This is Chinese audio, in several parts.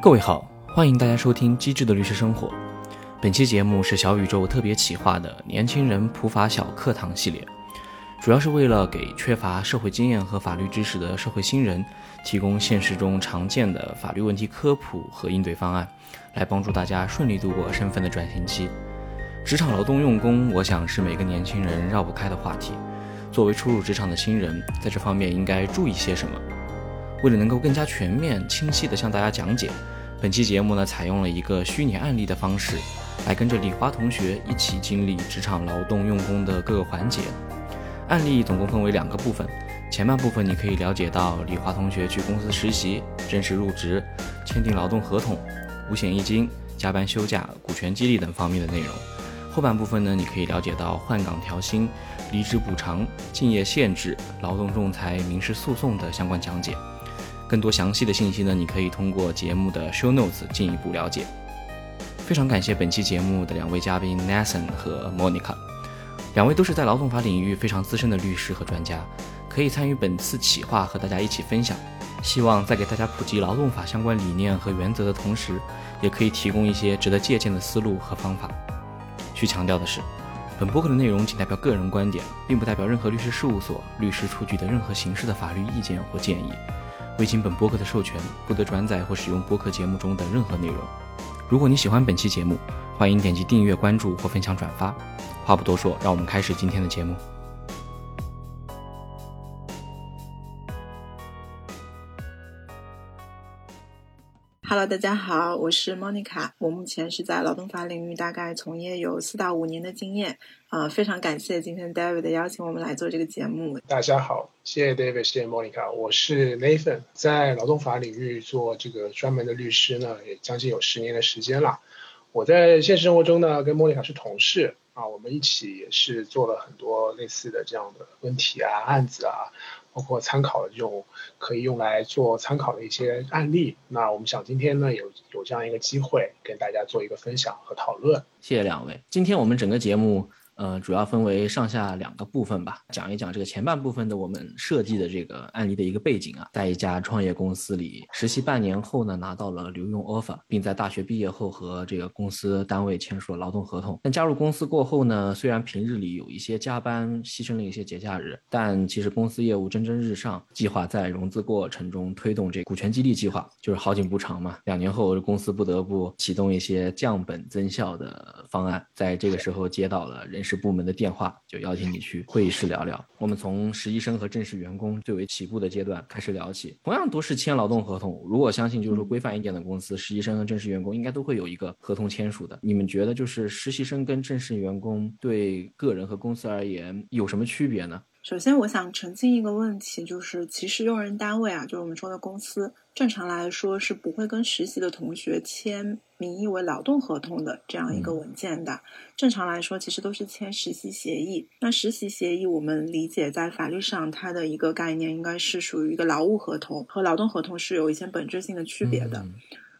各位好，欢迎大家收听《机智的律师生活》。本期节目是小宇宙特别企划的年轻人普法小课堂系列，主要是为了给缺乏社会经验和法律知识的社会新人提供现实中常见的法律问题科普和应对方案，来帮助大家顺利度过身份的转型期。职场劳动用工，我想是每个年轻人绕不开的话题。作为初入职场的新人，在这方面应该注意些什么？为了能够更加全面、清晰地向大家讲解，本期节目呢，采用了一个虚拟案例的方式，来跟着李华同学一起经历职场劳动用工的各个环节。案例总共分为两个部分，前半部分你可以了解到李华同学去公司实习、正式入职、签订劳动合同、五险一金、加班休假、股权激励等方面的内容；后半部分呢，你可以了解到换岗调薪、离职补偿、竞业限制、劳动仲裁、民事诉讼的相关讲解。更多详细的信息呢，你可以通过节目的 show notes 进一步了解。非常感谢本期节目的两位嘉宾 Nathan 和 Monica，两位都是在劳动法领域非常资深的律师和专家，可以参与本次企划和大家一起分享。希望在给大家普及劳动法相关理念和原则的同时，也可以提供一些值得借鉴的思路和方法。需强调的是，本播客的内容仅代表个人观点，并不代表任何律师事务所、律师出具的任何形式的法律意见或建议。未经本播客的授权，不得转载或使用播客节目中的任何内容。如果你喜欢本期节目，欢迎点击订阅、关注或分享转发。话不多说，让我们开始今天的节目。Hello，大家好，我是 Monica，我目前是在劳动法领域大概从业有四到五年的经验，啊，非常感谢今天 David 的邀请，我们来做这个节目。大家好，谢谢 David，谢谢 Monica，我是 Nathan，在劳动法领域做这个专门的律师呢，也将近有十年的时间了。我在现实生活中呢，跟 Monica 是同事啊，我们一起也是做了很多类似的这样的问题啊、案子啊。包括参考的这种可以用来做参考的一些案例，那我们想今天呢有有这样一个机会跟大家做一个分享和讨论。谢谢两位，今天我们整个节目。呃，主要分为上下两个部分吧，讲一讲这个前半部分的我们设计的这个案例的一个背景啊，在一家创业公司里实习半年后呢，拿到了留用 offer，并在大学毕业后和这个公司单位签署了劳动合同。但加入公司过后呢，虽然平日里有一些加班，牺牲了一些节假日，但其实公司业务蒸蒸日上，计划在融资过程中推动这股权激励计划，就是好景不长嘛。两年后，公司不得不启动一些降本增效的方案，在这个时候接到了人。是部门的电话，就邀请你去会议室聊聊。我们从实习生和正式员工最为起步的阶段开始聊起。同样都是签劳动合同，如果相信就是说规范一点的公司，实习生和正式员工应该都会有一个合同签署的。你们觉得就是实习生跟正式员工对个人和公司而言有什么区别呢？首先，我想澄清一个问题，就是其实用人单位啊，就是我们说的公司，正常来说是不会跟实习的同学签名义为劳动合同的这样一个文件的。正常来说，其实都是签实习协议。那实习协议，我们理解在法律上它的一个概念，应该是属于一个劳务合同，和劳动合同是有一些本质性的区别的。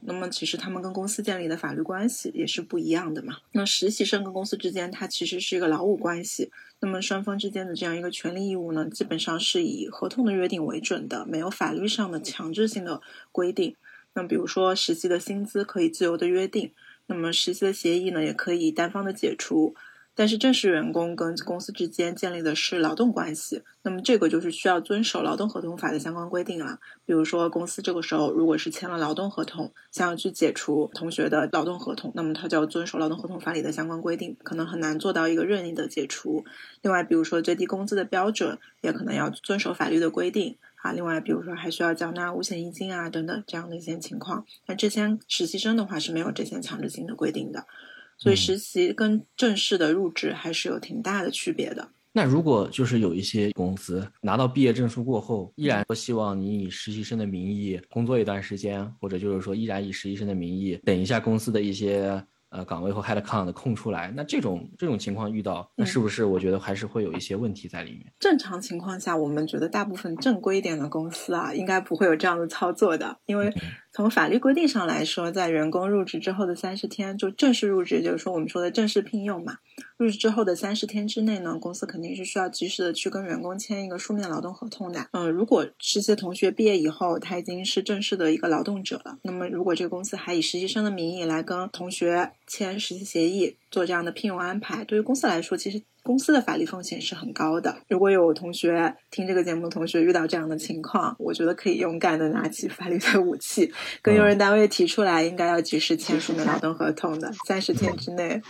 那么，其实他们跟公司建立的法律关系也是不一样的嘛。那实习生跟公司之间，它其实是一个劳务关系。那么双方之间的这样一个权利义务呢，基本上是以合同的约定为准的，没有法律上的强制性的规定。那比如说实习的薪资可以自由的约定，那么实习的协议呢，也可以单方的解除。但是正式员工跟公司之间建立的是劳动关系，那么这个就是需要遵守劳动合同法的相关规定了。比如说，公司这个时候如果是签了劳动合同，想要去解除同学的劳动合同，那么他就要遵守劳动合同法里的相关规定，可能很难做到一个任意的解除。另外，比如说最低工资的标准，也可能要遵守法律的规定啊。另外，比如说还需要缴纳五险一金啊等等这样的一些情况。那这些实习生的话是没有这些强制性的规定的。所以实习跟正式的入职还是有挺大的区别的。那如果就是有一些公司拿到毕业证书过后，依然希望你以实习生的名义工作一段时间，或者就是说依然以实习生的名义等一下公司的一些。呃，岗位或 head count 空出来，那这种这种情况遇到，那是不是我觉得还是会有一些问题在里面？正常情况下，我们觉得大部分正规一点的公司啊，应该不会有这样的操作的，因为从法律规定上来说，在员工入职之后的三十天，就正式入职，就是说我们说的正式聘用嘛。入职之后的三十天之内呢，公司肯定是需要及时的去跟员工签一个书面劳动合同的。嗯，如果实习同学毕业以后，他已经是正式的一个劳动者了，那么如果这个公司还以实习生的名义来跟同学签实习协议，做这样的聘用安排，对于公司来说，其实。公司的法律风险是很高的。如果有同学听这个节目的同学遇到这样的情况，我觉得可以勇敢的拿起法律的武器，跟用人单位提出来，应该要及时签署的劳动合同的，三十天之内。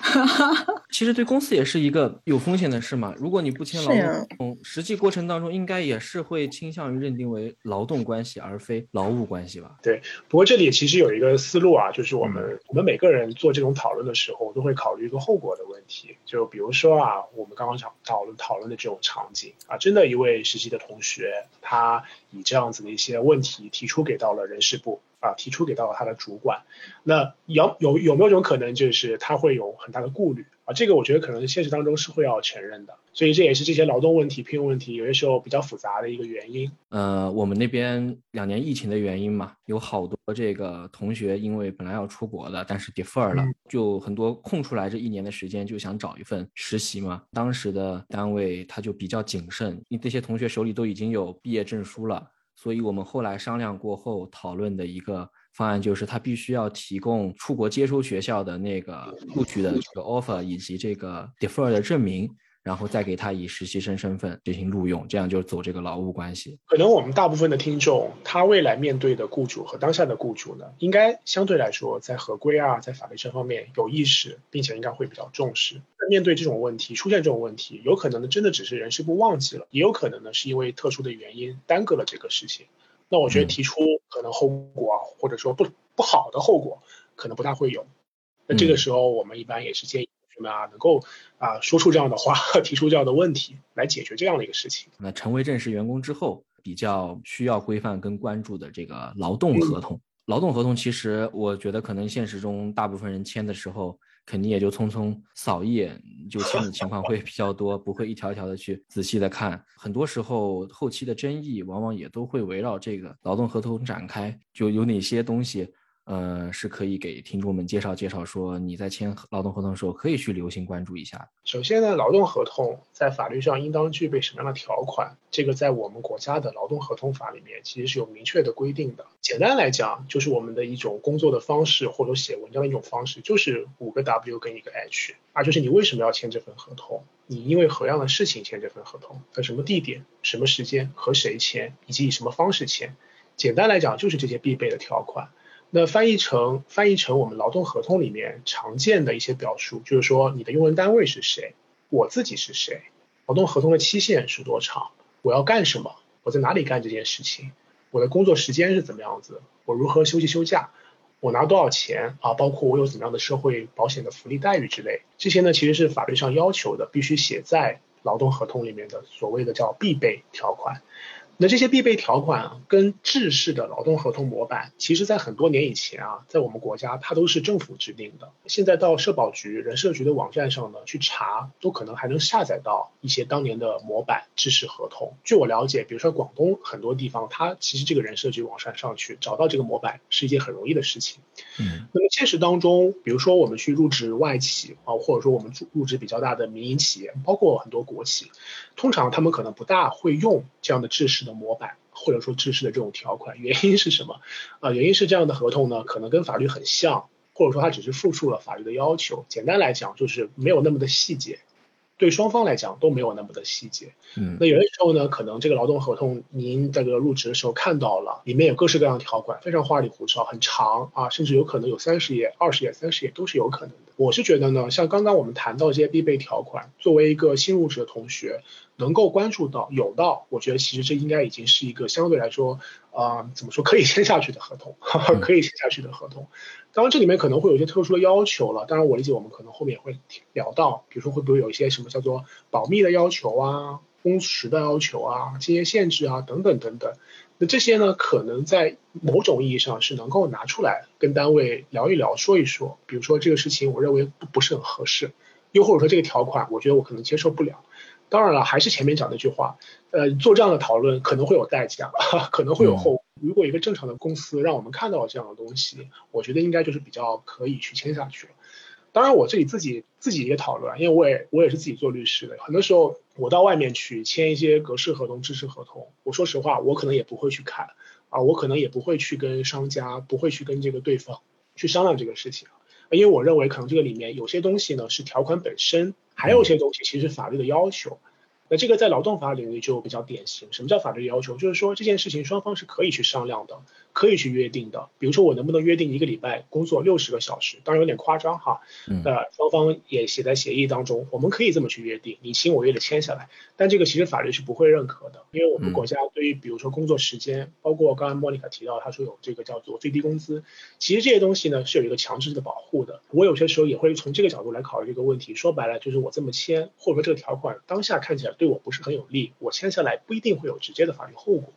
其实对公司也是一个有风险的事嘛。如果你不签劳动合同，实际过程当中应该也是会倾向于认定为劳动关系而非劳务关系吧？对。不过这里其实有一个思路啊，就是我们我们每个人做这种讨论的时候，都会考虑一个后果的问题。就比如说啊，我。我们刚刚讲讨论讨论的这种场景啊，真的一位实习的同学，他以这样子的一些问题提出给到了人事部啊，提出给到了他的主管，那有有有没有种可能，就是他会有很大的顾虑？啊，这个我觉得可能现实当中是会要承认的，所以这也是这些劳动问题、聘用问题有些时候比较复杂的一个原因。呃，我们那边两年疫情的原因嘛，有好多这个同学因为本来要出国的，但是 defer 了，就很多空出来这一年的时间就想找一份实习嘛。当时的单位他就比较谨慎，因为这些同学手里都已经有毕业证书了，所以我们后来商量过后讨论的一个。方案就是他必须要提供出国接收学校的那个录取的这个 offer 以及这个 defer 的证明。然后再给他以实习生身份进行录用，这样就走这个劳务关系。可能我们大部分的听众，他未来面对的雇主和当下的雇主呢，应该相对来说在合规啊，在法律这方面有意识，并且应该会比较重视。面对这种问题，出现这种问题，有可能呢真的只是人事部忘记了，也有可能呢是因为特殊的原因耽搁了这个事情。那我觉得提出可能后果啊，或者说不不好的后果，可能不大会有。那这个时候我们一般也是建议同学。们啊，能够啊说出这样的话，提出这样的问题，来解决这样的一个事情。那成为正式员工之后，比较需要规范跟关注的这个劳动合同。劳动合同其实我觉得可能现实中大部分人签的时候，肯定也就匆匆扫一眼就这种情况会比较多，不会一条一条的去仔细的看。很多时候后期的争议往往也都会围绕这个劳动合同展开，就有哪些东西。呃，是可以给听众们介绍介绍，说你在签劳动合同的时候可以去留心关注一下。首先呢，劳动合同在法律上应当具备什么样的条款？这个在我们国家的劳动合同法里面其实是有明确的规定的。简单来讲，就是我们的一种工作的方式，或者写文章的一种方式，就是五个 W 跟一个 H，啊，就是你为什么要签这份合同？你因为何样的事情签这份合同？在什么地点、什么时间和谁签，以及以什么方式签？简单来讲，就是这些必备的条款。那翻译成翻译成我们劳动合同里面常见的一些表述，就是说你的用人单位是谁，我自己是谁，劳动合同的期限是多长，我要干什么，我在哪里干这件事情，我的工作时间是怎么样子，我如何休息休假，我拿多少钱啊，包括我有怎么样的社会保险的福利待遇之类，这些呢其实是法律上要求的，必须写在劳动合同里面的所谓的叫必备条款。那这些必备条款啊，跟制式的劳动合同模板，其实在很多年以前啊，在我们国家它都是政府制定的。现在到社保局、人社局的网站上呢去查，都可能还能下载到一些当年的模板制式合同。据我了解，比如说广东很多地方，它其实这个人社局网站上去找到这个模板是一件很容易的事情。嗯。那么现实当中，比如说我们去入职外企啊，或者说我们入入职比较大的民营企业，包括很多国企，通常他们可能不大会用这样的制式。的模板或者说制式的这种条款，原因是什么？啊，原因是这样的合同呢，可能跟法律很像，或者说它只是复述了法律的要求。简单来讲，就是没有那么的细节，对双方来讲都没有那么的细节。嗯，那有的时候呢，可能这个劳动合同您这个入职的时候看到了，里面有各式各样的条款，非常花里胡哨，很长啊，甚至有可能有三十页、二十页、三十页都是有可能的。我是觉得呢，像刚刚我们谈到这些必备条款，作为一个新入职的同学。能够关注到有到，我觉得其实这应该已经是一个相对来说，啊，怎么说可以签下去的合同，可以签下去的合同。当然这里面可能会有一些特殊的要求了。当然我理解我们可能后面也会聊到，比如说会不会有一些什么叫做保密的要求啊、工时的要求啊、这些限制啊等等等等。那这些呢，可能在某种意义上是能够拿出来跟单位聊一聊、说一说。比如说这个事情我认为不不是很合适，又或者说这个条款我觉得我可能接受不了。当然了，还是前面讲那句话，呃，做这样的讨论可能会有代价，可能会有后。如果一个正常的公司让我们看到这样的东西，我觉得应该就是比较可以去签下去了。当然，我这里自己自己也讨论，因为我也我也是自己做律师的，很多时候我到外面去签一些格式合同、知识合同，我说实话，我可能也不会去看啊，我可能也不会去跟商家，不会去跟这个对方去商量这个事情，因为我认为可能这个里面有些东西呢是条款本身，还有一些东西其实法律的要求。那这个在劳动法领域就比较典型。什么叫法律要求？就是说这件事情双方是可以去商量的，可以去约定的。比如说我能不能约定一个礼拜工作六十个小时？当然有点夸张哈。呃，双方也写在协议当中，我们可以这么去约定，你情我愿的签下来。但这个其实法律是不会认可的，因为我们国家对于比如说工作时间，包括刚才莫妮卡提到，他说有这个叫做最低工资，其实这些东西呢是有一个强制的保护的。我有些时候也会从这个角度来考虑这个问题。说白了就是我这么签，或者说这个条款当下看起来。对我不是很有利，我签下来不一定会有直接的法律后果。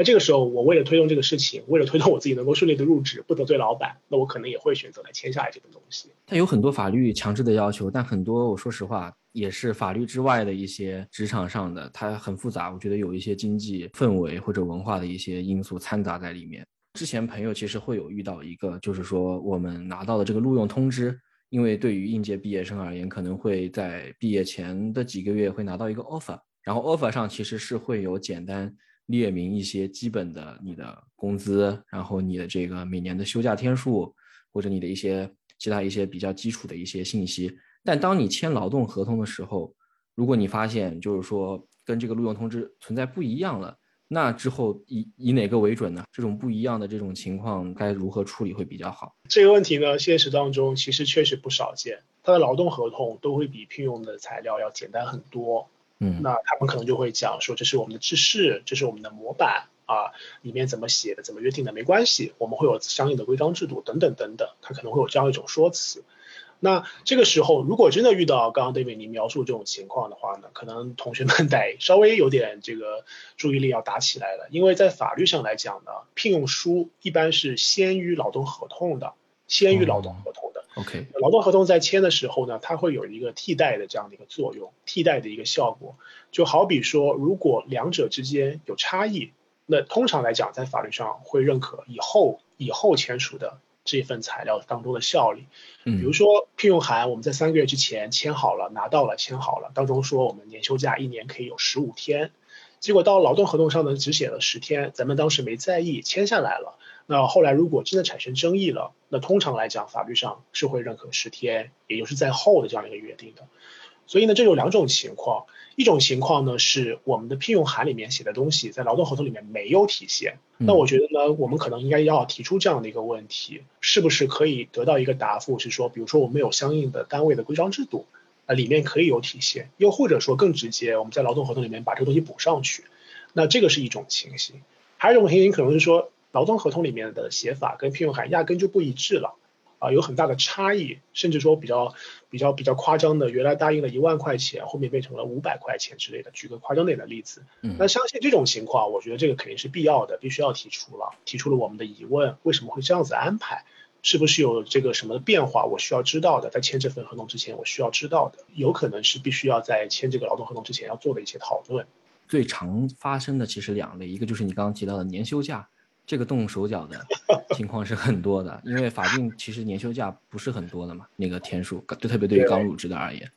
那这个时候，我为了推动这个事情，为了推动我自己能够顺利的入职，不得罪老板，那我可能也会选择来签下来这个东西。它有很多法律强制的要求，但很多我说实话也是法律之外的一些职场上的，它很复杂。我觉得有一些经济氛围或者文化的一些因素掺杂在里面。之前朋友其实会有遇到一个，就是说我们拿到的这个录用通知。因为对于应届毕业生而言，可能会在毕业前的几个月会拿到一个 offer，然后 offer 上其实是会有简单列明一些基本的你的工资，然后你的这个每年的休假天数，或者你的一些其他一些比较基础的一些信息。但当你签劳动合同的时候，如果你发现就是说跟这个录用通知存在不一样了。那之后以以哪个为准呢？这种不一样的这种情况该如何处理会比较好？这个问题呢，现实当中其实确实不少见。他的劳动合同都会比聘用的材料要简单很多。嗯，那他们可能就会讲说，这是我们的制式，这是我们的模板啊，里面怎么写的，怎么约定的没关系，我们会有相应的规章制度等等等等，他可能会有这样一种说辞。那这个时候，如果真的遇到刚刚 David 你描述这种情况的话呢，可能同学们得稍微有点这个注意力要打起来了，因为在法律上来讲呢，聘用书一般是先于劳动合同的，先于劳动合同的。OK，劳动合同在签的时候呢，它会有一个替代的这样的一个作用，替代的一个效果，就好比说，如果两者之间有差异，那通常来讲，在法律上会认可以后以后签署的。这份材料当中的效力，嗯，比如说聘用函，我们在三个月之前签好了，拿到了，签好了，当中说我们年休假一年可以有十五天，结果到劳动合同上呢只写了十天，咱们当时没在意，签下来了。那后来如果真的产生争议了，那通常来讲法律上是会认可十天，也就是在后的这样一个约定的。所以呢，这有两种情况，一种情况呢是我们的聘用函里面写的东西在劳动合同里面没有体现，那我觉得呢，我们可能应该要提出这样的一个问题，是不是可以得到一个答复，是说，比如说我们有相应的单位的规章制度，啊，里面可以有体现，又或者说更直接，我们在劳动合同里面把这个东西补上去，那这个是一种情形，还有一种情形可能是说，劳动合同里面的写法跟聘用函压根就不一致了。啊，有很大的差异，甚至说比较比较比较夸张的，原来答应了一万块钱，后面变成了五百块钱之类的。举个夸张点的例子，嗯，那相信这种情况，我觉得这个肯定是必要的，必须要提出了，提出了我们的疑问，为什么会这样子安排？是不是有这个什么的变化？我需要知道的，在签这份合同之前，我需要知道的，有可能是必须要在签这个劳动合同之前要做的一些讨论。最常发生的其实两类，一个就是你刚刚提到的年休假。这个动手脚的 情况是很多的，因为法定其实年休假不是很多的嘛，那个天数，就特别对于刚入职的而言。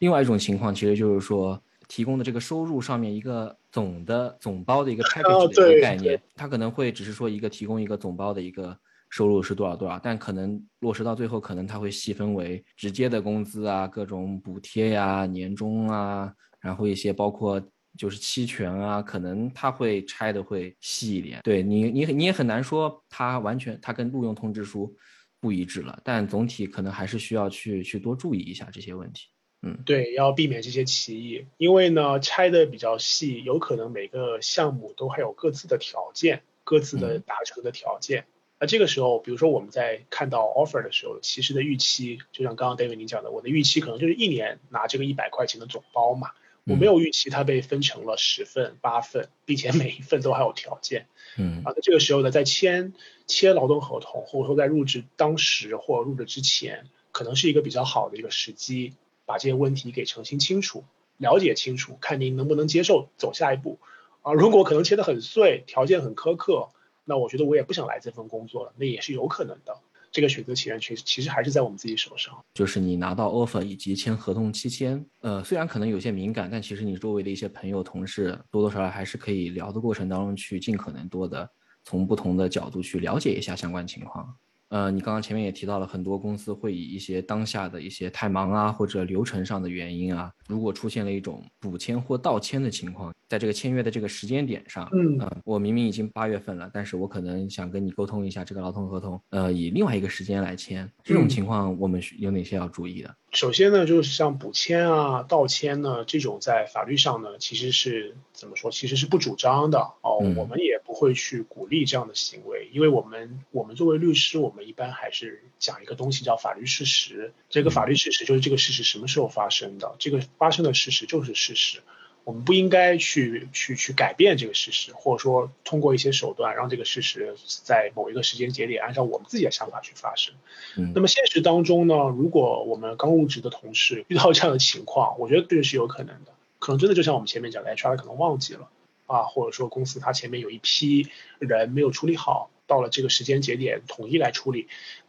另外一种情况其实就是说，提供的这个收入上面一个总的总包的一个 package 的一个概念，它可能会只是说一个提供一个总包的一个收入是多少多少，但可能落实到最后，可能它会细分为直接的工资啊、各种补贴呀、年终啊，然后一些包括。就是期权啊，可能它会拆的会细一点。对你，你你也很难说它完全它跟录用通知书不一致了，但总体可能还是需要去去多注意一下这些问题。嗯，对，要避免这些歧义，因为呢拆的比较细，有可能每个项目都还有各自的条件，各自的达成的条件。那这个时候，比如说我们在看到 offer 的时候，其实的预期，就像刚刚 David 您讲的，我的预期可能就是一年拿这个一百块钱的总包嘛。我没有预期它被分成了十份、八份，并且每一份都还有条件。嗯啊，那这个时候呢，在签签劳动合同，或者说在入职当时或入职之前，可能是一个比较好的一个时机，把这些问题给澄清清楚、了解清楚，看您能不能接受走下一步。啊，如果可能切的很碎，条件很苛刻，那我觉得我也不想来这份工作了，那也是有可能的。这个选择权其实其实还是在我们自己手上。就是你拿到 offer 以及签合同期间，呃，虽然可能有些敏感，但其实你周围的一些朋友、同事多多少少还是可以聊的过程当中去尽可能多的从不同的角度去了解一下相关情况。呃，你刚刚前面也提到了很多公司会以一些当下的一些太忙啊，或者流程上的原因啊，如果出现了一种补签或倒签的情况，在这个签约的这个时间点上，嗯，我明明已经八月份了，但是我可能想跟你沟通一下这个劳动合同，呃，以另外一个时间来签，这种情况我们有哪些要注意的？首先呢，就是像补签啊、盗签呢这种，在法律上呢，其实是怎么说？其实是不主张的哦。我们也不会去鼓励这样的行为，因为我们我们作为律师，我们一般还是讲一个东西叫法律事实。这个法律事实就是这个事实什么时候发生的，这个发生的事实就是事实。我们不应该去去去改变这个事实，或者说通过一些手段让这个事实在某一个时间节点按照我们自己的想法去发生。嗯，那么现实当中呢，如果我们刚入职的同事遇到这样的情况，我觉得这是有可能的，可能真的就像我们前面讲的，HR 可能忘记了啊，或者说公司它前面有一批人没有处理好，到了这个时间节点统一来处理。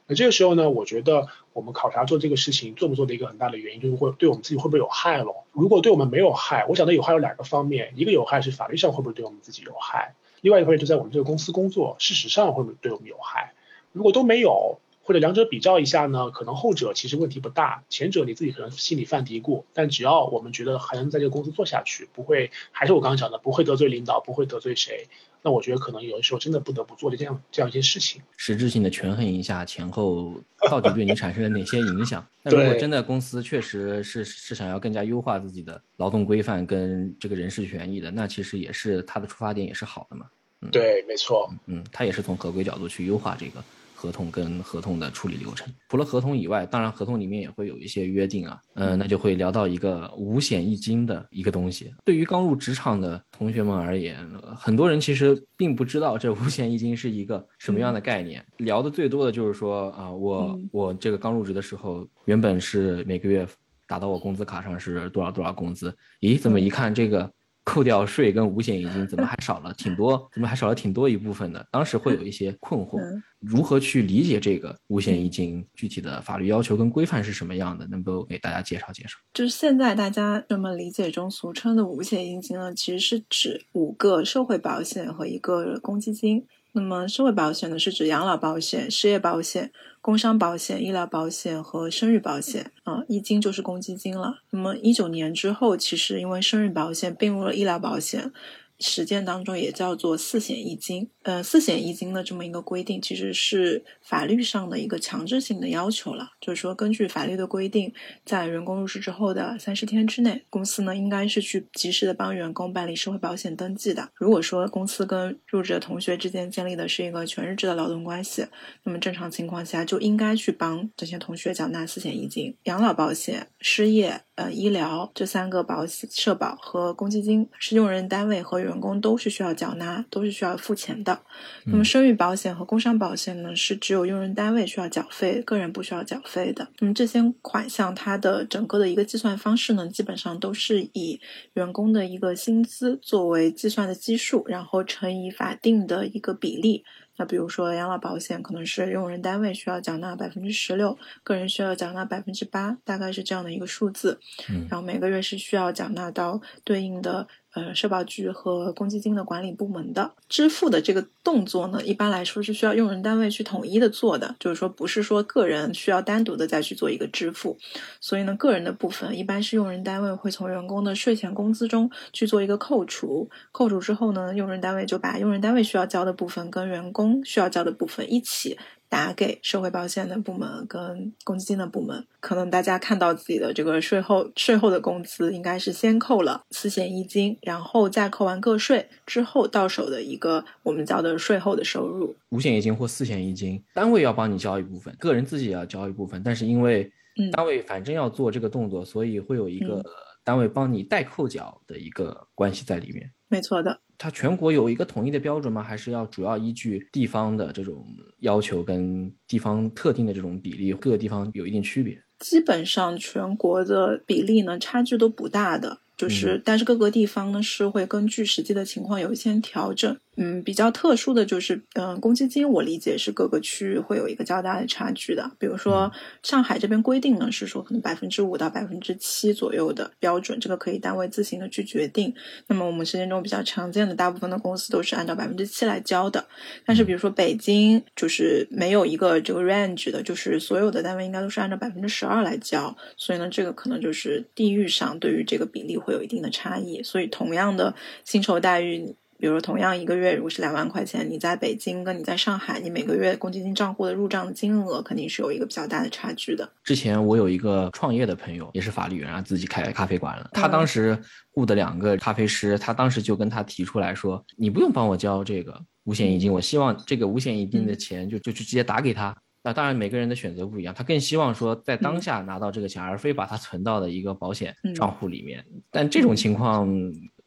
那这个时候呢，我觉得我们考察做这个事情做不做的一个很大的原因，就是会对我们自己会不会有害咯？如果对我们没有害，我讲的有害有两个方面，一个有害是法律上会不会对我们自己有害，另外一个方面就在我们这个公司工作，事实上会不会对我们有害？如果都没有。或者两者比较一下呢？可能后者其实问题不大，前者你自己可能心里犯嘀咕。但只要我们觉得还能在这个公司做下去，不会，还是我刚刚讲的，不会得罪领导，不会得罪谁，那我觉得可能有的时候真的不得不做的这样这样一些事情，实质性的权衡一下前后到底对你产生了哪些影响。那如果真的公司确实是是想要更加优化自己的劳动规范跟这个人事权益的，那其实也是他的出发点也是好的嘛。嗯，对，没错。嗯，他也是从合规角度去优化这个。合同跟合同的处理流程，除了合同以外，当然合同里面也会有一些约定啊，嗯，那就会聊到一个五险一金的一个东西。对于刚入职场的同学们而言，很多人其实并不知道这五险一金是一个什么样的概念。聊的最多的就是说啊，我我这个刚入职的时候，原本是每个月打到我工资卡上是多少多少工资，咦，怎么一看这个？扣掉税跟五险一金，怎么还少了挺多？怎么还少了挺多一部分的？当时会有一些困惑，如何去理解这个五险一金具体的法律要求跟规范是什么样的？能够给大家介绍介绍？就是现在大家这么理解中俗称的五险一金呢，其实是指五个社会保险和一个公积金。那么社会保险呢，是指养老保险、失业保险。工伤保险、医疗保险和生育保险啊，一金就是公积金了。那么一九年之后，其实因为生育保险并入了医疗保险。实践当中也叫做四险一金，呃，四险一金的这么一个规定，其实是法律上的一个强制性的要求了。就是说，根据法律的规定，在员工入职之后的三十天之内，公司呢应该是去及时的帮员工办理社会保险登记的。如果说公司跟入职的同学之间建立的是一个全日制的劳动关系，那么正常情况下就应该去帮这些同学缴纳四险一金、养老保险、失业。呃，医疗这三个保险、社保和公积金是用人单位和员工都是需要缴纳，都是需要付钱的。那么生育保险和工伤保险呢，是只有用人单位需要缴费，个人不需要缴费的。那么这些款项它的整个的一个计算方式呢，基本上都是以员工的一个薪资作为计算的基数，然后乘以法定的一个比例。那比如说养老保险，可能是用人单位需要缴纳百分之十六，个人需要缴纳百分之八，大概是这样的一个数字。嗯，然后每个月是需要缴纳到对应的。呃，社保局和公积金的管理部门的支付的这个动作呢，一般来说是需要用人单位去统一的做的，就是说不是说个人需要单独的再去做一个支付。所以呢，个人的部分一般是用人单位会从员工的税前工资中去做一个扣除，扣除之后呢，用人单位就把用人单位需要交的部分跟员工需要交的部分一起。打给社会保险的部门跟公积金的部门，可能大家看到自己的这个税后税后的工资，应该是先扣了四险一金，然后再扣完个税之后到手的一个我们叫的税后的收入。五险一金或四险一金，单位要帮你交一部分，个人自己也要交一部分，但是因为单位反正要做这个动作，所以会有一个单位帮你代扣缴的一个关系在里面。没错的。它全国有一个统一的标准吗？还是要主要依据地方的这种要求跟地方特定的这种比例，各个地方有一定区别？基本上全国的比例呢，差距都不大的。就是，但是各个地方呢是会根据实际的情况有一些调整。嗯，比较特殊的就是，嗯，公积金我理解是各个区域会有一个较大的差距的。比如说上海这边规定呢是说可能百分之五到百分之七左右的标准，这个可以单位自行的去决定。那么我们实践中比较常见的，大部分的公司都是按照百分之七来交的。但是比如说北京就是没有一个这个 range 的，就是所有的单位应该都是按照百分之十二来交。所以呢，这个可能就是地域上对于这个比例会有一定的差异。所以同样的薪酬待遇。比如同样一个月，如果是两万块钱，你在北京跟你在上海，你每个月公积金账户的入账的金额肯定是有一个比较大的差距的。之前我有一个创业的朋友，也是法律人，自己开咖啡馆了。他当时雇的两个咖啡师，他当时就跟他提出来说：“你不用帮我交这个五险一金，我希望这个五险一金的钱就就就直接打给他。”那当然每个人的选择不一样，他更希望说在当下拿到这个钱，而非把它存到的一个保险账户里面。但这种情况。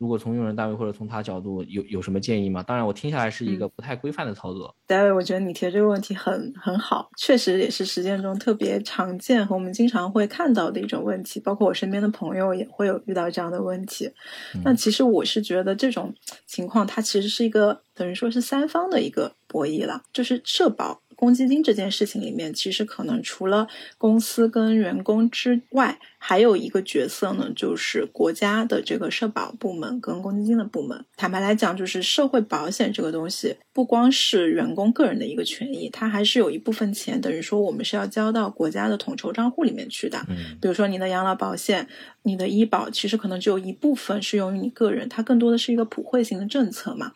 如果从用人单位或者从他角度有有什么建议吗？当然，我听下来是一个不太规范的操作。大卫，我觉得你提的这个问题很很好，确实也是实践中特别常见和我们经常会看到的一种问题。包括我身边的朋友也会有遇到这样的问题。那其实我是觉得这种情况它其实是一个等于说是三方的一个博弈了，就是社保。公积金这件事情里面，其实可能除了公司跟员工之外，还有一个角色呢，就是国家的这个社保部门跟公积金的部门。坦白来讲，就是社会保险这个东西，不光是员工个人的一个权益，它还是有一部分钱，等于说我们是要交到国家的统筹账户里面去的。嗯，比如说你的养老保险、你的医保，其实可能只有一部分是用于你个人，它更多的是一个普惠型的政策嘛。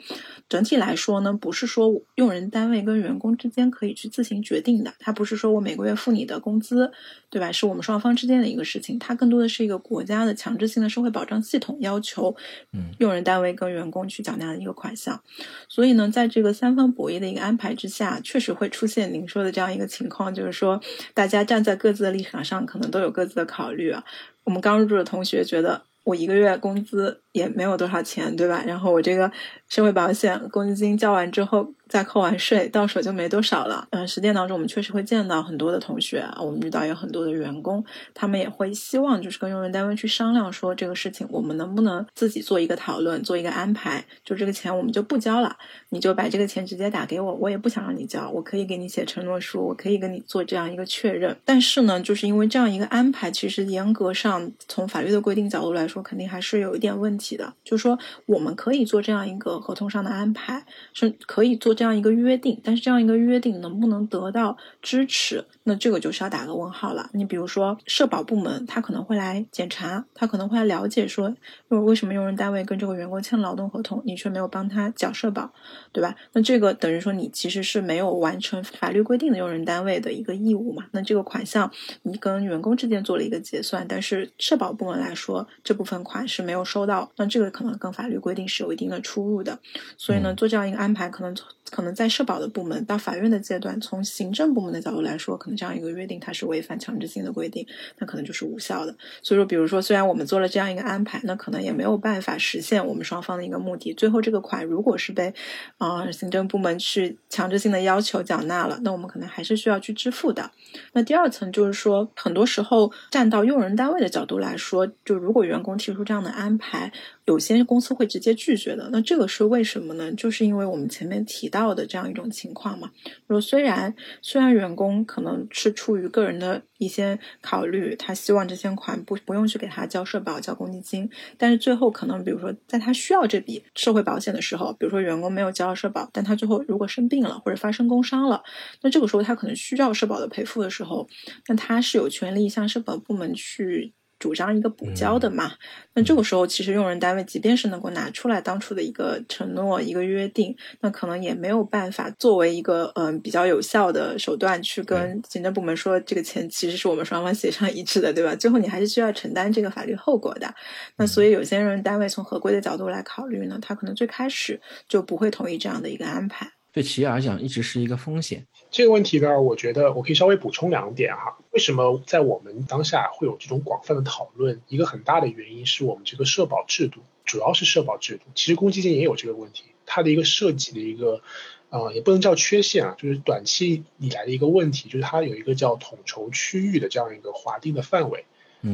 整体来说呢，不是说用人单位跟员工之间可以去自行决定的，它不是说我每个月付你的工资，对吧？是我们双方之间的一个事情，它更多的是一个国家的强制性的社会保障系统要求，嗯，用人单位跟员工去缴纳的一个款项。所以呢，在这个三方博弈的一个安排之下，确实会出现您说的这样一个情况，就是说大家站在各自的立场上，可能都有各自的考虑啊。我们刚入住的同学觉得，我一个月工资也没有多少钱，对吧？然后我这个。社会保险公积金交完之后，再扣完税，到手就没多少了。嗯，实践当中我们确实会见到很多的同学，我们遇到有很多的员工，他们也会希望就是跟用人单位去商量，说这个事情我们能不能自己做一个讨论，做一个安排。就这个钱我们就不交了，你就把这个钱直接打给我，我也不想让你交，我可以给你写承诺书，我可以跟你做这样一个确认。但是呢，就是因为这样一个安排，其实严格上从法律的规定角度来说，肯定还是有一点问题的。就说，我们可以做这样一个。合同上的安排是可以做这这样一个约定，但是这样一个约定能不能得到支持，那这个就是要打个问号了。你比如说社保部门，他可能会来检查，他可能会来了解说，为什么用人单位跟这个员工签了劳动合同，你却没有帮他缴社保，对吧？那这个等于说你其实是没有完成法律规定的用人单位的一个义务嘛？那这个款项你跟员工之间做了一个结算，但是社保部门来说这部分款是没有收到，那这个可能跟法律规定是有一定的出入的。所以呢，做这样一个安排，可能可能在社保的部门到法院的阶段，从行政部门的角度来说，可能这样一个约定它是违反强制性的规定，那可能就是无效的。所以说，比如说，虽然我们做了这样一个安排，那可能也没有办法实现我们双方的一个目的。最后这个款如果是被啊行政部门去强制性的要求缴纳了，那我们可能还是需要去支付的。那第二层就是说，很多时候站到用人单位的角度来说，就如果员工提出这样的安排。有些公司会直接拒绝的，那这个是为什么呢？就是因为我们前面提到的这样一种情况嘛。说虽然虽然员工可能是出于个人的一些考虑，他希望这些款不不用去给他交社保、交公积金，但是最后可能比如说在他需要这笔社会保险的时候，比如说员工没有交社保，但他最后如果生病了或者发生工伤了，那这个时候他可能需要社保的赔付的时候，那他是有权利向社保部门去。主张一个补交的嘛，那这个时候其实用人单位即便是能够拿出来当初的一个承诺、一个约定，那可能也没有办法作为一个嗯比较有效的手段去跟行政部门说这个钱其实是我们双方协商一致的，对吧？最后你还是需要承担这个法律后果的。那所以有些用人单位从合规的角度来考虑呢，他可能最开始就不会同意这样的一个安排。对企业来讲，一直是一个风险。这个问题呢，我觉得我可以稍微补充两点哈。为什么在我们当下会有这种广泛的讨论？一个很大的原因是我们这个社保制度，主要是社保制度。其实公积金也有这个问题，它的一个设计的一个，呃，也不能叫缺陷啊，就是短期以来的一个问题，就是它有一个叫统筹区域的这样一个划定的范围。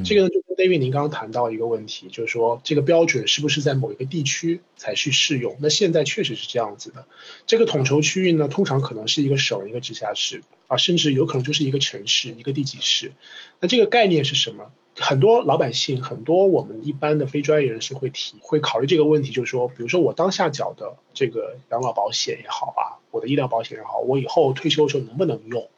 这个呢，就跟 David 您刚刚谈到一个问题，就是说这个标准是不是在某一个地区才去适用？那现在确实是这样子的。这个统筹区域呢，通常可能是一个省、一个直辖市啊，甚至有可能就是一个城市、一个地级市。那这个概念是什么？很多老百姓，很多我们一般的非专业人士会提，会考虑这个问题，就是说，比如说我当下缴的这个养老保险也好啊，我的医疗保险也好，我以后退休的时候能不能用？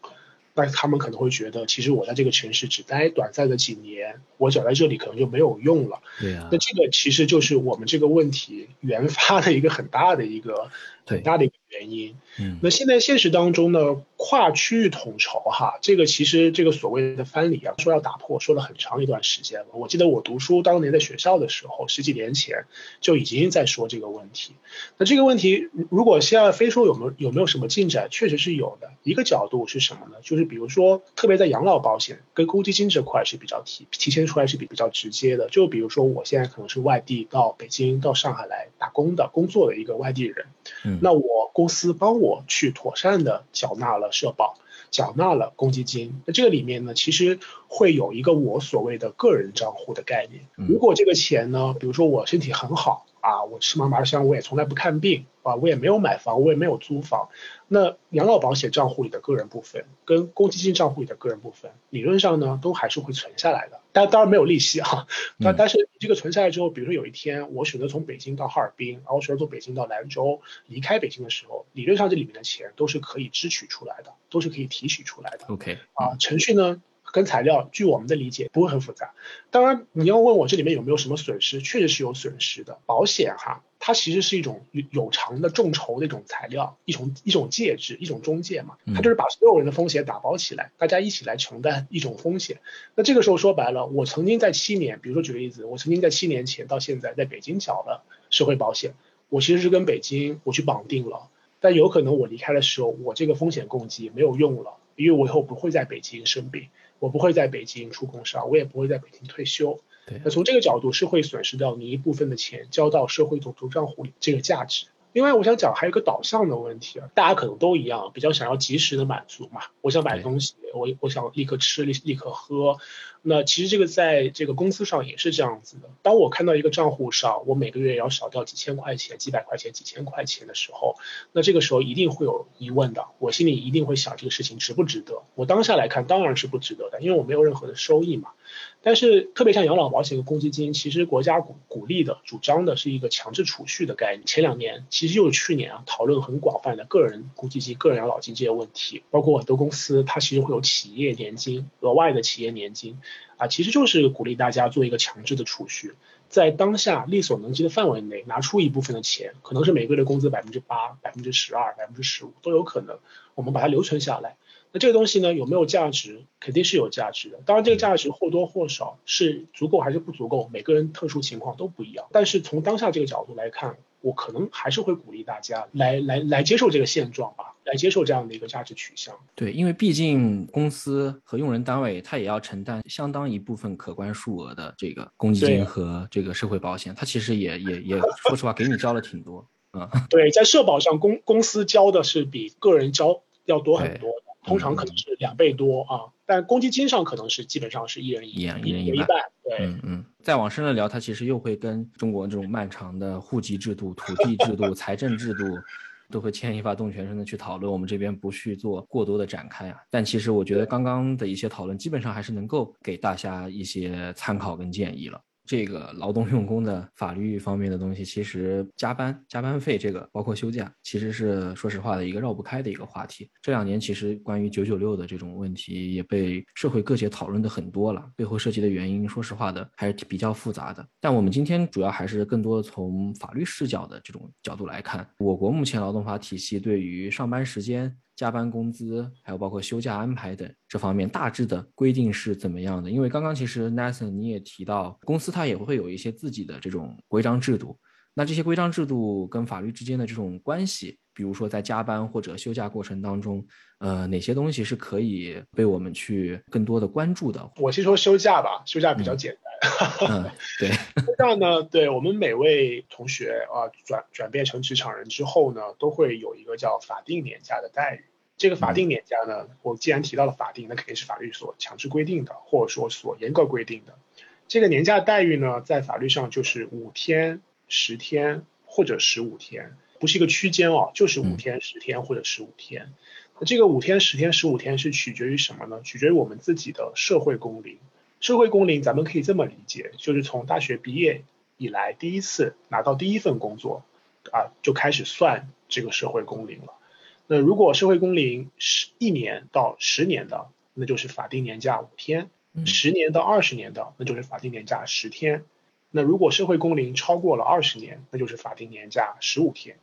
那他们可能会觉得，其实我在这个城市只待短暂的几年，我走在这里可能就没有用了。对啊。那这个其实就是我们这个问题原发的一个很大的一个很大的一个原因。嗯。那现在现实当中呢，跨区域统筹哈，这个其实这个所谓的藩篱啊，说要打破，说了很长一段时间了。我记得我读书当年在学校的时候，十几年前就已经在说这个问题。那这个问题，如果现在非说有没有有没有什么进展，确实是有的。一个角度是什么呢？就是比如说，特别在养老保险跟公积金这块是比较提提前出来是比比较直接的。就比如说，我现在可能是外地到北京到上海来打工的工作的一个外地人，嗯，那我公司帮我去妥善的缴纳了社保，缴纳了公积金。那这个里面呢，其实会有一个我所谓的个人账户的概念。如果这个钱呢，比如说我身体很好。啊，我吃嘛嘛香，我也从来不看病啊，我也没有买房，我也没有租房。那养老保险账户里的个人部分跟公积金账户里的个人部分，理论上呢，都还是会存下来的。但当然没有利息哈。但但是这个存下来之后，比如说有一天我选择从北京到哈尔滨，然后选择从北京到兰州，离开北京的时候，理论上这里面的钱都是可以支取出来的，都是可以提取出来的。OK，啊，程序呢？跟材料，据我们的理解不会很复杂。当然，你要问我这里面有没有什么损失，确实是有损失的。保险哈，它其实是一种有偿的众筹的一种材料，一种一种介质，一种中介嘛。它就是把所有人的风险打包起来，大家一起来承担一种风险。那这个时候说白了，我曾经在七年，比如说举个例子，我曾经在七年前到现在在北京缴了社会保险，我其实是跟北京我去绑定了，但有可能我离开的时候，我这个风险共济没有用了，因为我以后不会在北京生病。我不会在北京出工伤，我也不会在北京退休。对，那从这个角度是会损失掉你一部分的钱交到社会总投账户里这个价值。另外，我想讲还有一个导向的问题啊，大家可能都一样，比较想要及时的满足嘛。我想买东西，我我想立刻吃立立刻喝。那其实这个在这个公司上也是这样子的。当我看到一个账户上，我每个月要少掉几千块钱、几百块钱、几千块钱的时候，那这个时候一定会有疑问的。我心里一定会想，这个事情值不值得？我当下来看，当然是不值得的，因为我没有任何的收益嘛。但是特别像养老保险和公积金，其实国家鼓鼓励的、主张的是一个强制储蓄的概念。前两年，其实就是去年啊，讨论很广泛的个人公积金、个人养老金这些问题，包括很多公司它其实会有企业年金、额外的企业年金。啊，其实就是鼓励大家做一个强制的储蓄，在当下力所能及的范围内拿出一部分的钱，可能是每个月的工资百分之八、百分之十二、百分之十五都有可能，我们把它留存下来。那这个东西呢，有没有价值？肯定是有价值的。当然，这个价值或多或少是足够还是不足够，每个人特殊情况都不一样。但是从当下这个角度来看，我可能还是会鼓励大家来来来接受这个现状吧，来接受这样的一个价值取向。对，因为毕竟公司和用人单位他也要承担相当一部分可观数额的这个公积金和这个社会保险，他其实也也也说实话给你交了挺多啊。对，在社保上公公司交的是比个人交要多很多的。通常可能是两倍多啊，但公积金上可能是基本上是一人一样，一人一半。对，嗯嗯。再往深了聊，它其实又会跟中国这种漫长的户籍制度、土地制度、财政制度，都会牵一发动全身的去讨论。我们这边不去做过多的展开啊。但其实我觉得刚刚的一些讨论，基本上还是能够给大家一些参考跟建议了。这个劳动用工的法律方面的东西，其实加班、加班费这个，包括休假，其实是说实话的一个绕不开的一个话题。这两年其实关于九九六的这种问题，也被社会各界讨论的很多了。背后涉及的原因，说实话的还是比较复杂的。但我们今天主要还是更多从法律视角的这种角度来看，我国目前劳动法体系对于上班时间。加班工资，还有包括休假安排等这方面大致的规定是怎么样的？因为刚刚其实 Nathan 你也提到，公司它也会有一些自己的这种规章制度。那这些规章制度跟法律之间的这种关系，比如说在加班或者休假过程当中，呃，哪些东西是可以被我们去更多的关注的？我先说休假吧，休假比较简单。对，休假呢，对我们每位同学啊，转转变成职场人之后呢，都会有一个叫法定年假的待遇。这个法定年假呢，我既然提到了法定，那肯定是法律所强制规定的，或者说所严格规定的。这个年假待遇呢，在法律上就是五天、十天或者十五天，不是一个区间哦，就是五天、十天或者十五天。那这个五天、十天、十五天是取决于什么呢？取决于我们自己的社会工龄。社会工龄咱们可以这么理解，就是从大学毕业以来第一次拿到第一份工作啊，就开始算这个社会工龄了。那如果社会工龄十一年到十年的，那就是法定年假五天。十年到二十年的，那就是法定年假十天。那如果社会工龄超过了二十年，那就是法定年假十五天。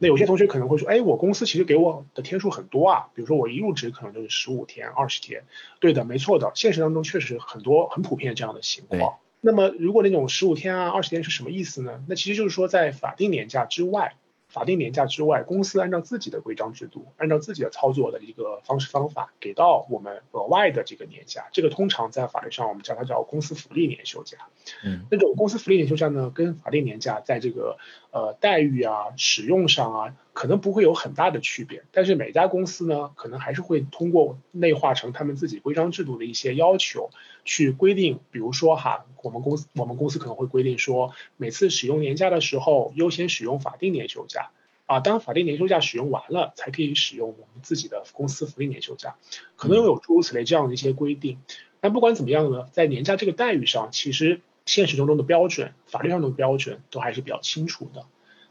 那有些同学可能会说，哎，我公司其实给我的天数很多啊，比如说我一入职可能就是十五天、二十天。对的，没错的，现实当中确实很多很普遍这样的情况。那么如果那种十五天啊、二十天是什么意思呢？那其实就是说在法定年假之外。法定年假之外，公司按照自己的规章制度，按照自己的操作的一个方式方法，给到我们额外的这个年假。这个通常在法律上我们叫它叫公司福利年休假。嗯，那种公司福利年休假呢，跟法定年假在这个呃待遇啊、使用上啊。可能不会有很大的区别，但是每家公司呢，可能还是会通过内化成他们自己规章制度的一些要求去规定。比如说哈，我们公司我们公司可能会规定说，每次使用年假的时候，优先使用法定年休假啊，当法定年休假使用完了，才可以使用我们自己的公司福利年休假。可能有诸如此类这样的一些规定。但不管怎么样呢，在年假这个待遇上，其实现实当中的标准、法律上的标准都还是比较清楚的。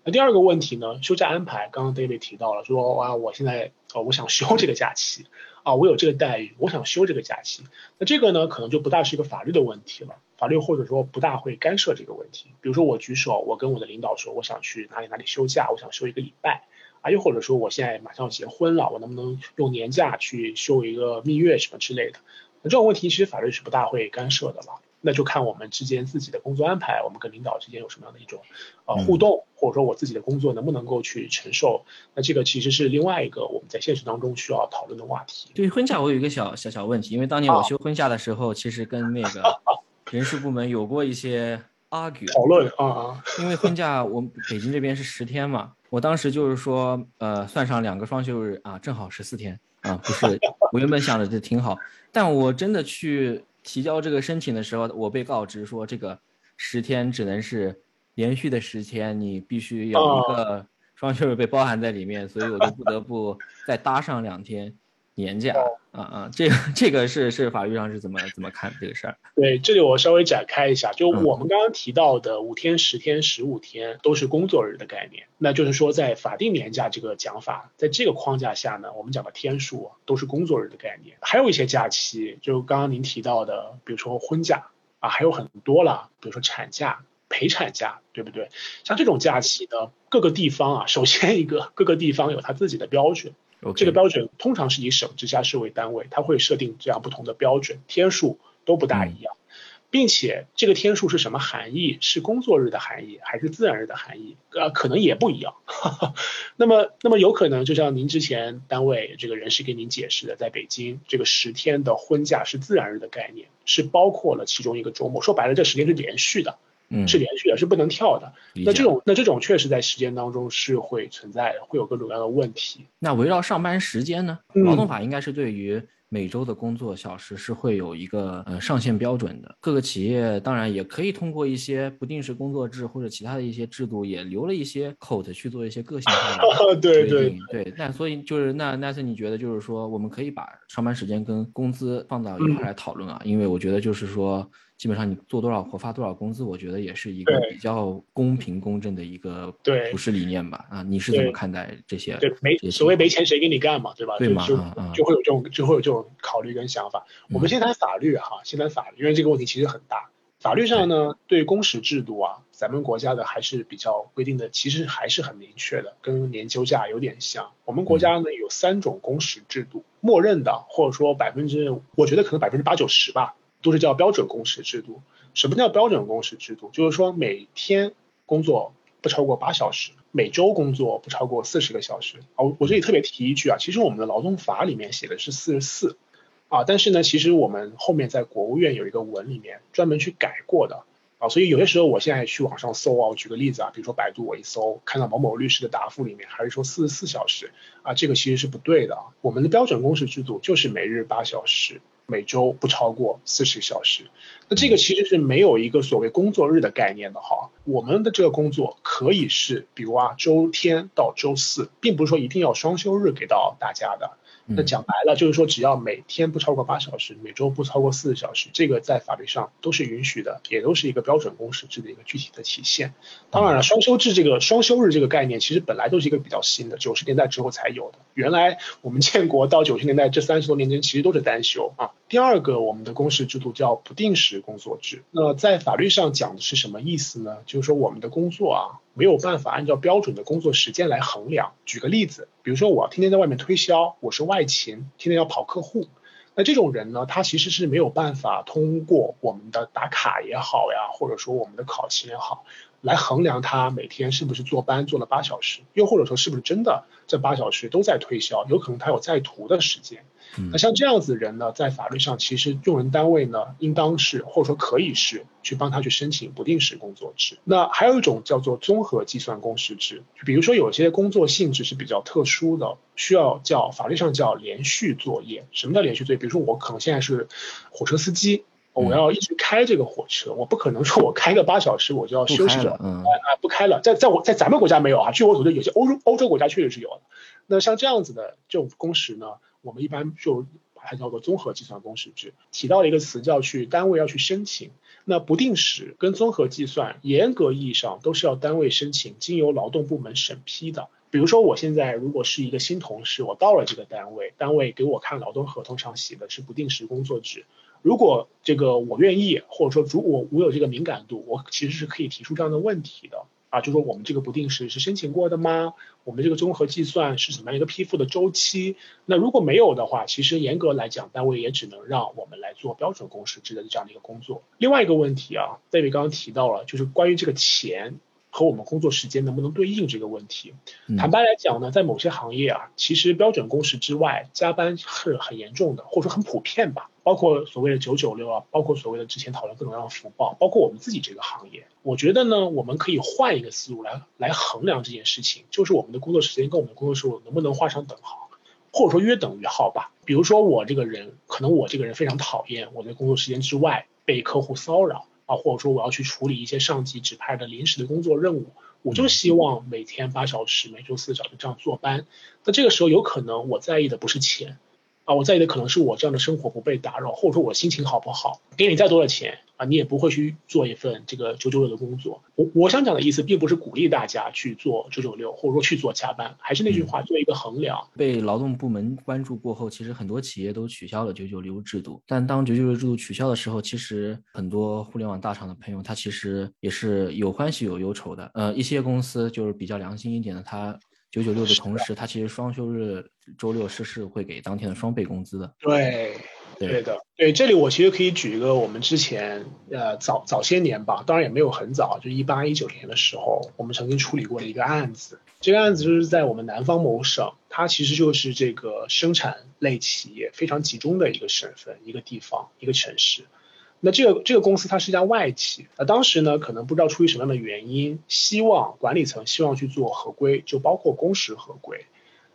那第二个问题呢？休假安排，刚刚 David 提到了，说哇，我现在呃，我想休这个假期，啊，我有这个待遇，我想休这个假期。那这个呢，可能就不大是一个法律的问题了，法律或者说不大会干涉这个问题。比如说我举手，我跟我的领导说，我想去哪里哪里休假，我想休一个礼拜，啊，又或者说我现在马上要结婚了，我能不能用年假去休一个蜜月什么之类的？那这种问题其实法律是不大会干涉的了。那就看我们之间自己的工作安排，我们跟领导之间有什么样的一种呃互动，或者说我自己的工作能不能够去承受？那这个其实是另外一个我们在现实当中需要讨论的话题。对婚假，我有一个小小小问题，因为当年我休婚假的时候，其实跟那个 人事部门有过一些 argue 讨论啊啊。因为婚假我们北京这边是十天嘛，我当时就是说呃算上两个双休日啊，正好十四天啊，不是我原本想的就挺好，但我真的去。提交这个申请的时候，我被告知说，这个十天只能是连续的十天，你必须有一个双休日被包含在里面，所以我就不得不再搭上两天年假。啊啊，这个这个是是法律上是怎么怎么看这个事儿？对，这里我稍微展开一下，就我们刚刚提到的五天、十天、十五天都是工作日的概念，那就是说在法定年假这个讲法，在这个框架下呢，我们讲的天数都是工作日的概念。还有一些假期，就刚刚您提到的，比如说婚假啊，还有很多了，比如说产假、陪产假，对不对？像这种假期呢，各个地方啊，首先一个各个地方有它自己的标准。这个标准通常是以省直辖市为单位，它会设定这样不同的标准，天数都不大一样，并且这个天数是什么含义？是工作日的含义还是自然日的含义？呃，可能也不一样。那么，那么有可能就像您之前单位这个人事给您解释的，在北京这个十天的婚假是自然日的概念，是包括了其中一个周末。说白了，这十天是连续的。嗯，是连续的，是不能跳的。那这种，那这种确实在时间当中是会存在的，会有各种各样的问题。那围绕上班时间呢？劳动法应该是对于每周的工作小时是会有一个呃上限标准的。各个企业当然也可以通过一些不定时工作制或者其他的一些制度，也留了一些口子去做一些个性化的 对对对。那所以就是那那是你觉得就是说，我们可以把上班时间跟工资放到一块来讨论啊？因为我觉得就是说。基本上你做多少活发多少工资，我觉得也是一个比较公平公正的一个对不是理念吧？啊，你是怎么看待这些？对，没所谓没钱谁给你干嘛，对吧？对嘛？就就会有这种就会有这种考虑跟想法。我们先谈法律哈，先谈法律，因为这个问题其实很大。法律上呢，对工时制度啊，咱们国家的还是比较规定的，其实还是很明确的，跟年休假有点像。我们国家呢有三种工时制度，默认的或者说百分之，我觉得可能百分之八九十吧。都是叫标准工时制度。什么叫标准工时制度？就是说每天工作不超过八小时，每周工作不超过四十个小时。啊，我这里特别提一句啊，其实我们的劳动法里面写的是四十四，啊，但是呢，其实我们后面在国务院有一个文里面专门去改过的，啊，所以有些时候我现在去网上搜啊，我举个例子啊，比如说百度我一搜，看到某某律师的答复里面还是说四十四小时啊，这个其实是不对的啊。我们的标准工时制度就是每日八小时，每周不超过四十小时。那这个其实是没有一个所谓工作日的概念的哈。我们的这个工作可以是，比如啊，周天到周四，并不是说一定要双休日给到大家的。那讲白了就是说，只要每天不超过八小时，每周不超过四十小时，这个在法律上都是允许的，也都是一个标准工时制的一个具体的体现。当然了，双休制这个双休日这个概念，其实本来都是一个比较新的，九十年代之后才有的。原来我们建国到九十年代这三十多年间，其实都是单休啊。第二个，我们的工时制度叫不定时工作制。那在法律上讲的是什么意思呢？就是说我们的工作啊。没有办法按照标准的工作时间来衡量。举个例子，比如说我天天在外面推销，我是外勤，天天要跑客户，那这种人呢，他其实是没有办法通过我们的打卡也好呀，或者说我们的考勤也好，来衡量他每天是不是坐班坐了八小时，又或者说是不是真的这八小时都在推销，有可能他有在途的时间。那像这样子的人呢，在法律上其实用人单位呢，应当是或者说可以是去帮他去申请不定时工作制。那还有一种叫做综合计算工时制，就比如说有些工作性质是比较特殊的，需要叫法律上叫连续作业。什么叫连续作业？比如说我可能现在是火车司机，我要一直开这个火车，我不可能说我开个八小时我就要休息了，啊啊不开了。在在我在咱们国家没有啊，据我所知，有些欧洲欧洲国家确实是有的。那像这样子的这种工时呢？我们一般就把它叫做综合计算工时制。提到了一个词叫去单位要去申请，那不定时跟综合计算，严格意义上都是要单位申请，经由劳动部门审批的。比如说我现在如果是一个新同事，我到了这个单位，单位给我看劳动合同上写的是不定时工作制，如果这个我愿意，或者说如果我有这个敏感度，我其实是可以提出这样的问题的。啊，就说我们这个不定时是申请过的吗？我们这个综合计算是怎么样一个批复的周期？那如果没有的话，其实严格来讲，单位也只能让我们来做标准工时制的这样的一个工作。另外一个问题啊，David 刚刚提到了，就是关于这个钱。和我们工作时间能不能对应这个问题？坦白来讲呢，在某些行业啊，其实标准工时之外，加班是很严重的，或者说很普遍吧。包括所谓的九九六啊，包括所谓的之前讨论各种各样的福报，包括我们自己这个行业，我觉得呢，我们可以换一个思路来来衡量这件事情，就是我们的工作时间跟我们的工作收入能不能画上等号，或者说约等于号吧。比如说我这个人，可能我这个人非常讨厌我在工作时间之外被客户骚扰。啊，或者说我要去处理一些上级指派的临时的工作任务，我就希望每天八小时，每周四小时这样坐班。那这个时候有可能我在意的不是钱。啊，我在意的可能是我这样的生活不被打扰，或者说我心情好不好？给你再多的钱啊，你也不会去做一份这个九九六的工作。我我想讲的意思，并不是鼓励大家去做九九六，或者说去做加班。还是那句话，做一个衡量。被劳动部门关注过后，其实很多企业都取消了九九六制度。但当九九六制度取消的时候，其实很多互联网大厂的朋友，他其实也是有欢喜有忧愁的。呃，一些公司就是比较良心一点的，他。九九六的同时，他其实双休日、周六是是会给当天的双倍工资的。对，对的，对。这里我其实可以举一个我们之前呃早早些年吧，当然也没有很早，就一八一九年的时候，我们曾经处理过的一个案子。这个案子就是在我们南方某省，它其实就是这个生产类企业非常集中的一个省份、一个地方、一个城市。那这个这个公司它是一家外企，那当时呢可能不知道出于什么样的原因，希望管理层希望去做合规，就包括工时合规。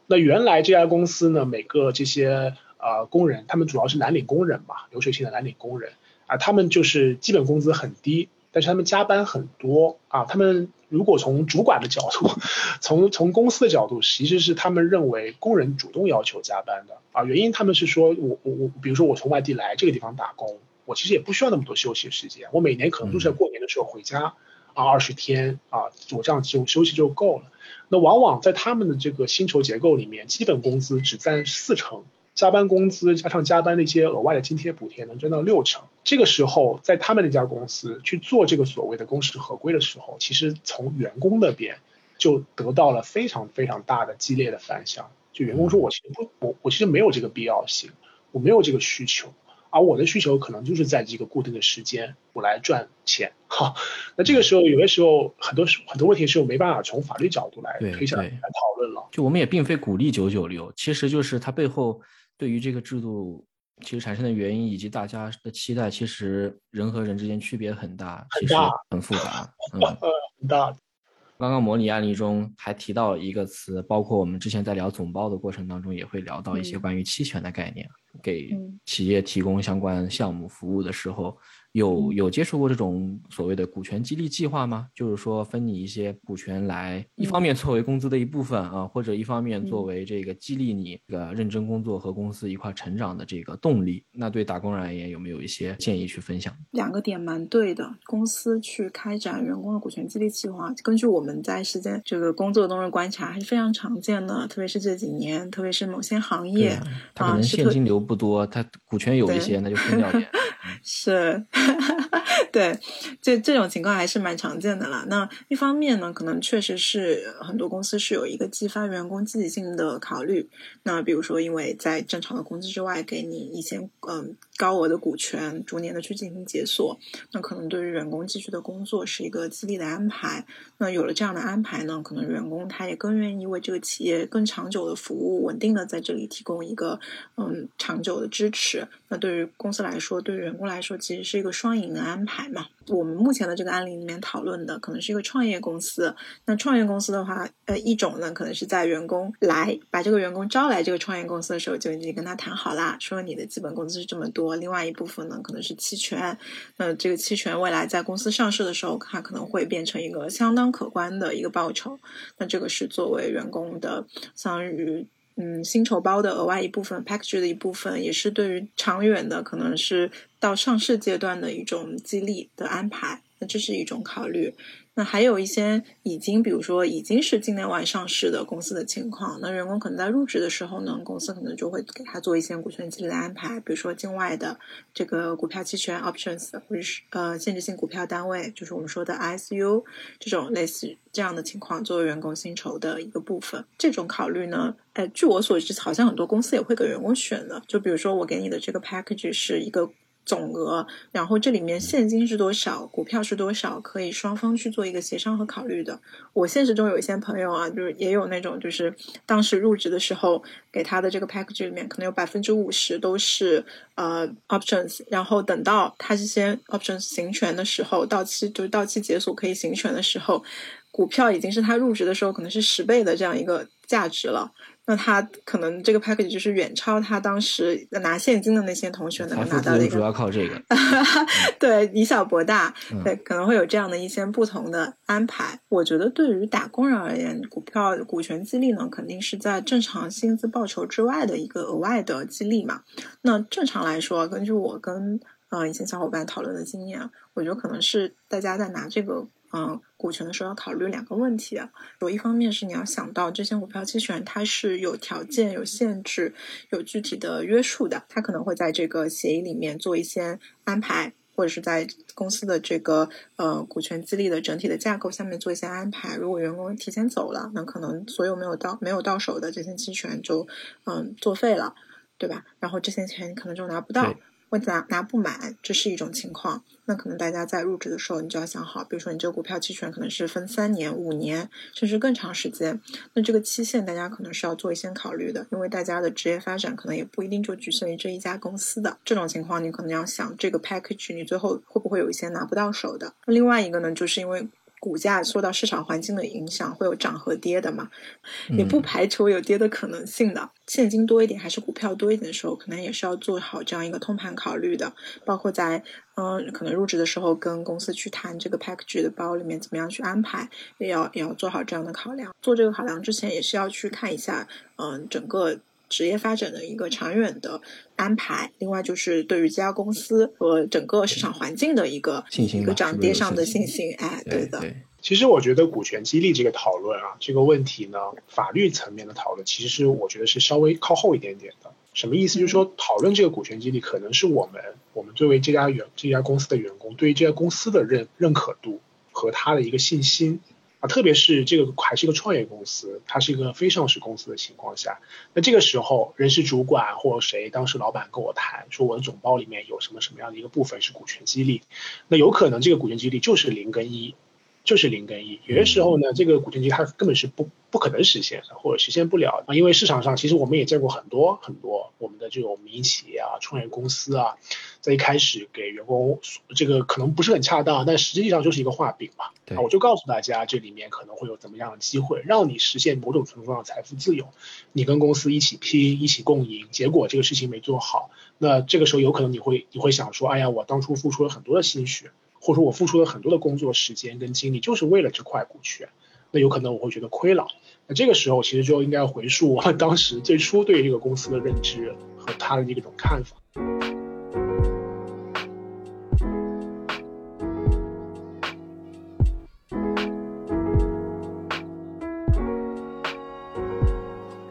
那原来这家公司呢，每个这些呃工人，他们主要是蓝领工人吧，流水线的蓝领工人啊，他们就是基本工资很低，但是他们加班很多啊。他们如果从主管的角度，从从公司的角度，其实是他们认为工人主动要求加班的啊。原因他们是说我我我，比如说我从外地来这个地方打工。我其实也不需要那么多休息时间，我每年可能都是在过年的时候回家啊，二十天啊，我这样就休息就够了。那往往在他们的这个薪酬结构里面，基本工资只占四成，加班工资加上加班那些额外的津贴补贴能占到六成。这个时候，在他们那家公司去做这个所谓的工时合规的时候，其实从员工那边就得到了非常非常大的激烈的反响。就员工说，我其实不，我我其实没有这个必要性，我没有这个需求。而我的需求可能就是在这个固定的时间，我来赚钱，哈。那这个时候，有些时候很多很多问题是我没办法从法律角度来推下来来讨论了。就我们也并非鼓励九九六，其实就是它背后对于这个制度其实产生的原因以及大家的期待，其实人和人之间区别很大，很大，很复杂，嗯，很大。刚刚模拟案例中还提到了一个词，包括我们之前在聊总包的过程当中，也会聊到一些关于期权的概念，给企业提供相关项目服务的时候。有有接触过这种所谓的股权激励计划吗？就是说分你一些股权来，一方面作为工资的一部分啊，或者一方面作为这个激励你这个认真工作和公司一块成长的这个动力。那对打工人而言，有没有一些建议去分享？两个点蛮对的，公司去开展员工的股权激励计划，根据我们在时间这个工作中的观察，还是非常常见的。特别是这几年，特别是某些行业，它可能现金流不多，它股权有一些，那就分掉点。是。对，这这种情况还是蛮常见的啦。那一方面呢，可能确实是很多公司是有一个激发员工积极性的考虑。那比如说，因为在正常的工资之外，给你一些嗯高额的股权，逐年的去进行解锁，那可能对于员工继续的工作是一个激励的安排。那有了这样的安排呢，可能员工他也更愿意为这个企业更长久的服务，稳定的在这里提供一个嗯长久的支持。那对于公司来说，对于员工来说，其实是一个双赢的安排嘛。我们目前的这个案例里面讨论的，可能是一个创业公司。那创业公司的话，呃，一种呢，可能是在员工来把这个员工招来这个创业公司的时候，就已经跟他谈好啦，说你的基本工资是这么多。另外一部分呢，可能是期权。那这个期权未来在公司上市的时候，它可能会变成一个相当可观的一个报酬。那这个是作为员工的，相当于。嗯，薪酬包的额外一部分，package 的一部分，也是对于长远的，可能是到上市阶段的一种激励的安排，那这是一种考虑。那还有一些已经，比如说已经是境内外上市的公司的情况，那员工可能在入职的时候呢，公司可能就会给他做一些股权激励的安排，比如说境外的这个股票期权 options，或者是呃限制性股票单位，就是我们说的 ISU 这种类似这样的情况，作为员工薪酬的一个部分。这种考虑呢，哎，据我所知，好像很多公司也会给员工选的，就比如说我给你的这个 package 是一个。总额，然后这里面现金是多少，股票是多少，可以双方去做一个协商和考虑的。我现实中有一些朋友啊，就是也有那种，就是当时入职的时候给他的这个 package 里面，可能有百分之五十都是呃 options，然后等到他这些 options 行权的时候，到期就是到期解锁可以行权的时候，股票已经是他入职的时候可能是十倍的这样一个价值了。那他可能这个 package 就是远超他当时拿现金的那些同学能够拿到的。主要靠这个。对，以小博大，对，可能会有这样的一些不同的安排。我觉得对于打工人而言，股票股权激励呢，肯定是在正常薪资报酬之外的一个额外的激励嘛。那正常来说，根据我跟呃一些小伙伴讨论的经验，我觉得可能是大家在拿这个。嗯，股权的时候要考虑两个问题，有一方面是你要想到这些股票期权它是有条件、有限制、有具体的约束的，它可能会在这个协议里面做一些安排，或者是在公司的这个呃股权激励的整体的架构下面做一些安排。如果员工提前走了，那可能所有没有到没有到手的这些期权就嗯作废了，对吧？然后这些钱可能就拿不到。会拿拿不满，这是一种情况。那可能大家在入职的时候，你就要想好，比如说你这个股票期权可能是分三年、五年，甚至更长时间。那这个期限大家可能是要做一些考虑的，因为大家的职业发展可能也不一定就局限于这一家公司的。这种情况，你可能要想这个 package 你最后会不会有一些拿不到手的。另外一个呢，就是因为。股价受到市场环境的影响，会有涨和跌的嘛？也不排除有跌的可能性的。现金多一点还是股票多一点的时候，可能也是要做好这样一个通盘考虑的。包括在嗯，可能入职的时候跟公司去谈这个 package 的包里面怎么样去安排，也要也要做好这样的考量。做这个考量之前，也是要去看一下嗯整个。职业发展的一个长远的安排，另外就是对于这家公司和整个市场环境的一个信心，一个涨跌上的信心。哎，对的。其实我觉得股权激励这个讨论啊，这个问题呢，法律层面的讨论，其实是我觉得是稍微靠后一点点的。什么意思？就是说讨论这个股权激励，可能是我们我们作为这家员这家公司的员工，对于这家公司的认认可度和他的一个信心。特别是这个还是一个创业公司，它是一个非上市公司的情况下，那这个时候人事主管或谁当时老板跟我谈说我的总包里面有什么什么样的一个部分是股权激励，那有可能这个股权激励就是零跟一，就是零跟一。有些时候呢，这个股权激励它根本是不不可能实现的，或者实现不了啊，因为市场上其实我们也见过很多很多我们的这种民营企业啊、创业公司啊，在一开始给员工这个可能不是很恰当，但实际上就是一个画饼嘛。啊，我就告诉大家这里面可能会有怎么样的机会，让你实现某种程度上的财富自由。你跟公司一起拼，一起共赢，结果这个事情没做好，那这个时候有可能你会你会想说，哎呀，我当初付出了很多的心血，或者说我付出了很多的工作时间跟精力，就是为了这块股权，那有可能我会觉得亏了。那这个时候其实就应该回溯我当时最初对这个公司的认知和他的一种看法。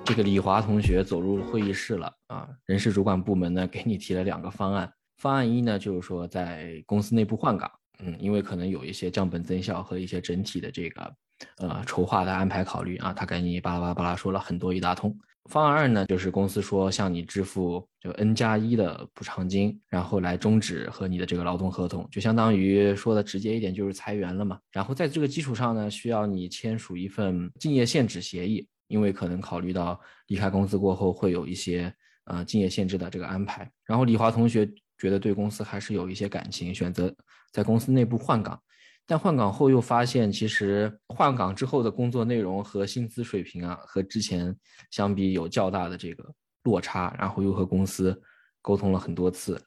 这个李华同学走入会议室了啊，人事主管部门呢给你提了两个方案。方案一呢就是说在公司内部换岗，嗯，因为可能有一些降本增效和一些整体的这个呃筹划的安排考虑啊，他给你巴拉巴拉巴拉说了很多一大通。方案二呢就是公司说向你支付就 N 加一的补偿金，然后来终止和你的这个劳动合同，就相当于说的直接一点就是裁员了嘛。然后在这个基础上呢，需要你签署一份竞业限制协议。因为可能考虑到离开公司过后会有一些呃竞业限制的这个安排，然后李华同学觉得对公司还是有一些感情，选择在公司内部换岗，但换岗后又发现其实换岗之后的工作内容和薪资水平啊和之前相比有较大的这个落差，然后又和公司沟通了很多次。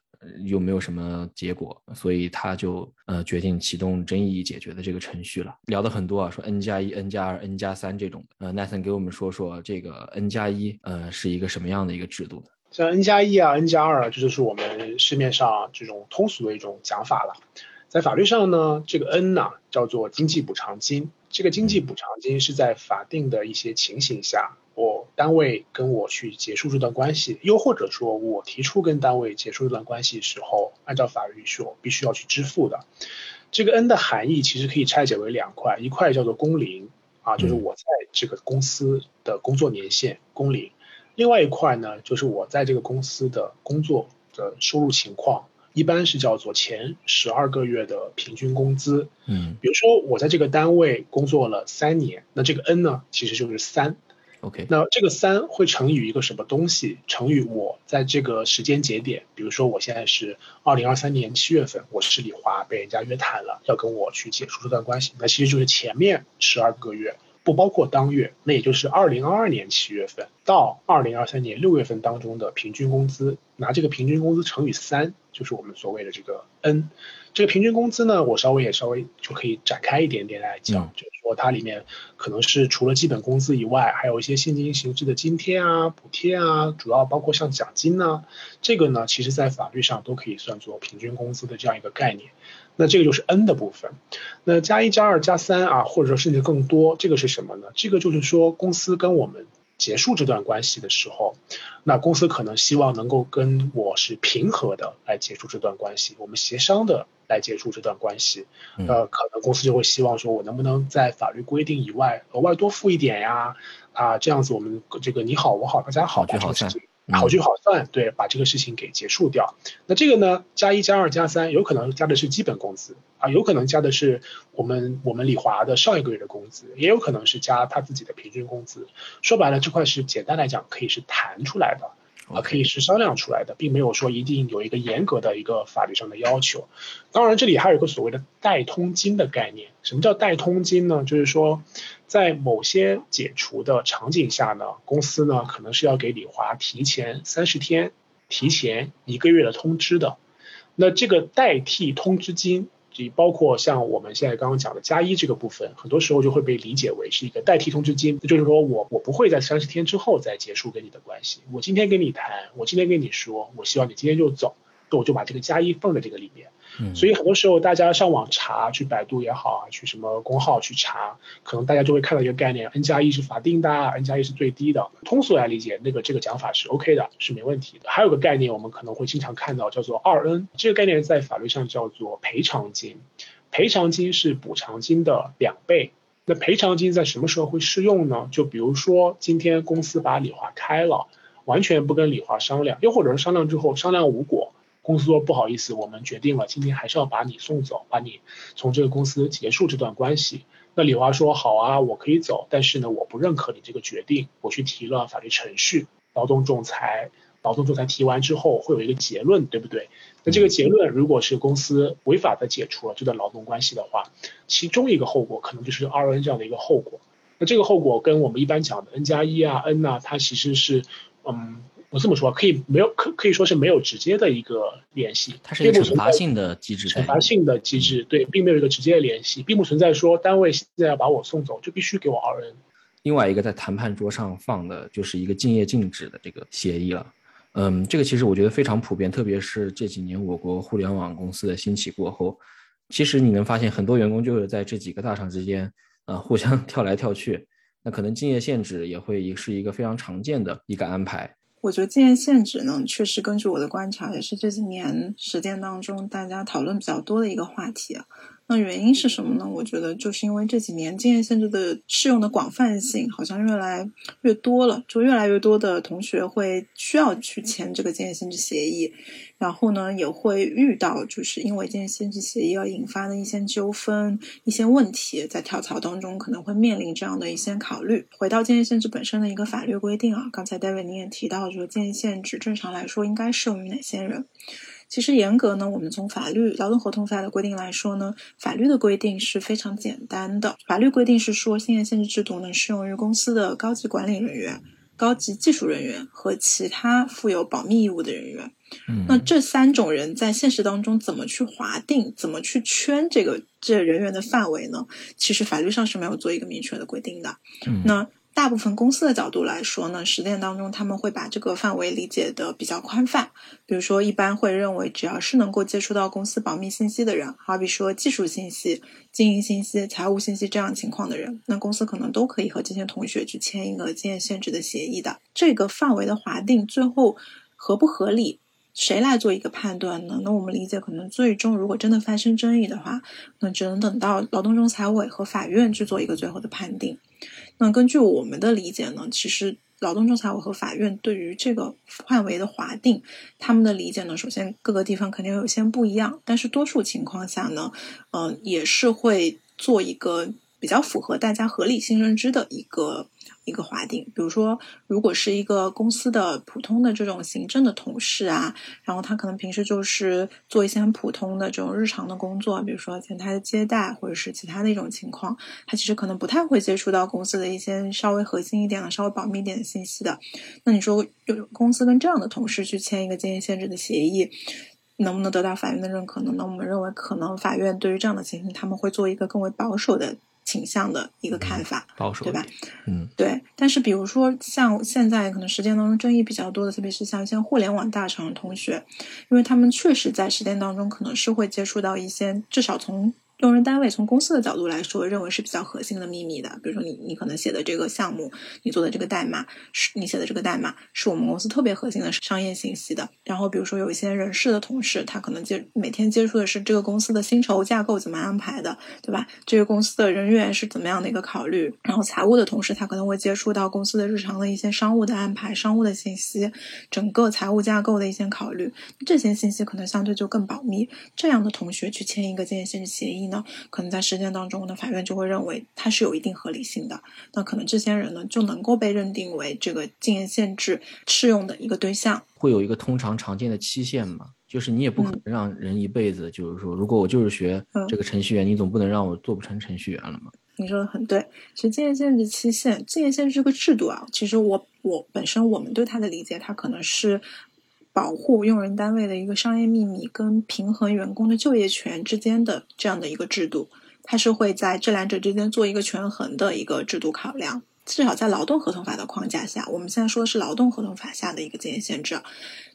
又没有什么结果，所以他就呃决定启动争议解决的这个程序了。聊的很多啊，说 N 加一、N 加二、N 加三这种。呃，Nathan 给我们说说这个 N 加一，呃，是一个什么样的一个制度呢？像 N 加一啊、N 加二啊，这就是我们市面上这种通俗的一种讲法了。在法律上呢，这个 N 呢叫做经济补偿金，这个经济补偿金是在法定的一些情形下。我单位跟我去结束这段关系，又或者说我提出跟单位结束这段关系时候，按照法律是我必须要去支付的。这个 N 的含义其实可以拆解为两块，一块叫做工龄啊，就是我在这个公司的工作年限工龄；另外一块呢，就是我在这个公司的工作的收入情况，一般是叫做前十二个月的平均工资。嗯，比如说我在这个单位工作了三年，那这个 N 呢，其实就是三。OK，那这个三会乘以一个什么东西？乘以我在这个时间节点，比如说我现在是二零二三年七月份，我是李华被人家约谈了，要跟我去解除这段关系，那其实就是前面十二个月，不包括当月，那也就是二零二二年七月份到二零二三年六月份当中的平均工资，拿这个平均工资乘以三，就是我们所谓的这个 N。这个平均工资呢，我稍微也稍微就可以展开一点点来讲，就是说它里面可能是除了基本工资以外，还有一些现金形式的津贴啊、补贴啊，主要包括像奖金呢，这个呢，其实在法律上都可以算作平均工资的这样一个概念。那这个就是 N 的部分。那加一、加二、加三啊，或者说甚至更多，这个是什么呢？这个就是说公司跟我们。结束这段关系的时候，那公司可能希望能够跟我是平和的来结束这段关系，我们协商的来结束这段关系。呃，可能公司就会希望说，我能不能在法律规定以外额外多付一点呀？啊，这样子我们这个你好我好大家好，好聚好散。好聚好散，对，把这个事情给结束掉。那这个呢，加一、加二、加三，有可能加的是基本工资啊，有可能加的是我们我们李华的上一个月的工资，也有可能是加他自己的平均工资。说白了，这块是简单来讲可以是谈出来的。啊，可以是商量出来的，并没有说一定有一个严格的一个法律上的要求。当然，这里还有一个所谓的代通金的概念。什么叫代通金呢？就是说，在某些解除的场景下呢，公司呢可能是要给李华提前三十天、提前一个月的通知的。那这个代替通知金。包括像我们现在刚刚讲的加一这个部分，很多时候就会被理解为是一个代替通知金，就是说我我不会在三十天之后再结束跟你的关系，我今天跟你谈，我今天跟你说，我希望你今天就走，那我就把这个加一放在这个里面。所以很多时候大家上网查，去百度也好啊，去什么公号去查，可能大家就会看到一个概念，N 加一是法定的，N 加一是最低的。通俗来理解，那个这个讲法是 OK 的，是没问题的。还有个概念，我们可能会经常看到，叫做二 N，这个概念在法律上叫做赔偿金，赔偿金是补偿金的两倍。那赔偿金在什么时候会适用呢？就比如说今天公司把李华开了，完全不跟李华商量，又或者是商量之后商量无果。公司说不好意思，我们决定了今天还是要把你送走，把你从这个公司结束这段关系。那李华说好啊，我可以走，但是呢，我不认可你这个决定，我去提了法律程序，劳动仲裁，劳动仲裁提完之后会有一个结论，对不对？那这个结论如果是公司违法的解除了这段劳动关系的话，其中一个后果可能就是 R N 这样的一个后果。那这个后果跟我们一般讲的 N 加一啊 N 呐，它其实是，嗯。我这么说可以没有可可以说是没有直接的一个联系，它是一个惩罚性的机制，惩罚性的机制对，并没有一个直接的联系，并不存在说单位现在要把我送走就必须给我 R N。另外一个在谈判桌上放的就是一个竞业禁止的这个协议了，嗯，这个其实我觉得非常普遍，特别是这几年我国互联网公司的兴起过后，其实你能发现很多员工就是在这几个大厂之间啊互相 跳来跳去，那可能竞业限制也会是一个非常常见的一个安排。我觉得经验限制呢，确实根据我的观察，也是这几年实践当中大家讨论比较多的一个话题。那原因是什么呢？我觉得就是因为这几年禁业限制的适用的广泛性好像越来越多了，就越来越多的同学会需要去签这个禁业限制协议，然后呢也会遇到就是因为禁业限制协议而引发的一些纠纷、一些问题，在跳槽当中可能会面临这样的一些考虑。回到禁业限制本身的一个法律规定啊，刚才 David 您也提到，就是禁业限制正常来说应该适用于哪些人？其实严格呢，我们从法律劳动合同法的规定来说呢，法律的规定是非常简单的。法律规定是说，信业限制制度呢适用于公司的高级管理人员、高级技术人员和其他负有保密义务的人员。嗯，那这三种人在现实当中怎么去划定、怎么去圈这个这人员的范围呢？其实法律上是没有做一个明确的规定的。嗯，那。大部分公司的角度来说呢，实践当中他们会把这个范围理解的比较宽泛。比如说，一般会认为只要是能够接触到公司保密信息的人，好比说技术信息、经营信息、财务信息这样情况的人，那公司可能都可以和这些同学去签一个经验限制的协议的。这个范围的划定，最后合不合理，谁来做一个判断呢？那我们理解，可能最终如果真的发生争议的话，那只能等到劳动仲裁委和法院去做一个最后的判定。那根据我们的理解呢，其实劳动仲裁委和法院对于这个范围的划定，他们的理解呢，首先各个地方肯定有些不一样，但是多数情况下呢，嗯，也是会做一个比较符合大家合理性认知的一个。一个划定，比如说，如果是一个公司的普通的这种行政的同事啊，然后他可能平时就是做一些很普通的这种日常的工作，比如说前台的接待或者是其他的一种情况，他其实可能不太会接触到公司的一些稍微核心一点的、稍微保密一点的信息的。那你说，有公司跟这样的同事去签一个经营限制的协议，能不能得到法院的认可呢？那我们认为，可能法院对于这样的情形，他们会做一个更为保守的。倾向的一个看法，保守对吧？嗯，对。但是比如说，像现在可能实践当中争议比较多的，特别是像一些互联网大厂的同学，因为他们确实在实践当中可能是会接触到一些，至少从。用人单位从公司的角度来说，认为是比较核心的秘密的。比如说，你你可能写的这个项目，你做的这个代码，是你写的这个代码，是我们公司特别核心的商业信息的。然后，比如说有一些人事的同事，他可能接每天接触的是这个公司的薪酬架构怎么安排的，对吧？这个公司的人员是怎么样的一个考虑？然后，财务的同事他可能会接触到公司的日常的一些商务的安排、商务的信息，整个财务架构的一些考虑，这些信息可能相对就更保密。这样的同学去签一个建业限制协议。呢，可能在实践当中呢，法院就会认为它是有一定合理性的。那可能这些人呢，就能够被认定为这个禁言限制适用的一个对象。会有一个通常常见的期限嘛？就是你也不可能让人一辈子，就是说，如果我就是学这个程序员，你总不能让我做不成程序员了嘛？你说的很对。其实禁言限制期限，禁言限制这个制度啊，其实我我本身我们对它的理解，它可能是。保护用人单位的一个商业秘密跟平衡员工的就业权之间的这样的一个制度，它是会在这两者之间做一个权衡的一个制度考量。至少在劳动合同法的框架下，我们现在说的是劳动合同法下的一个禁业限制，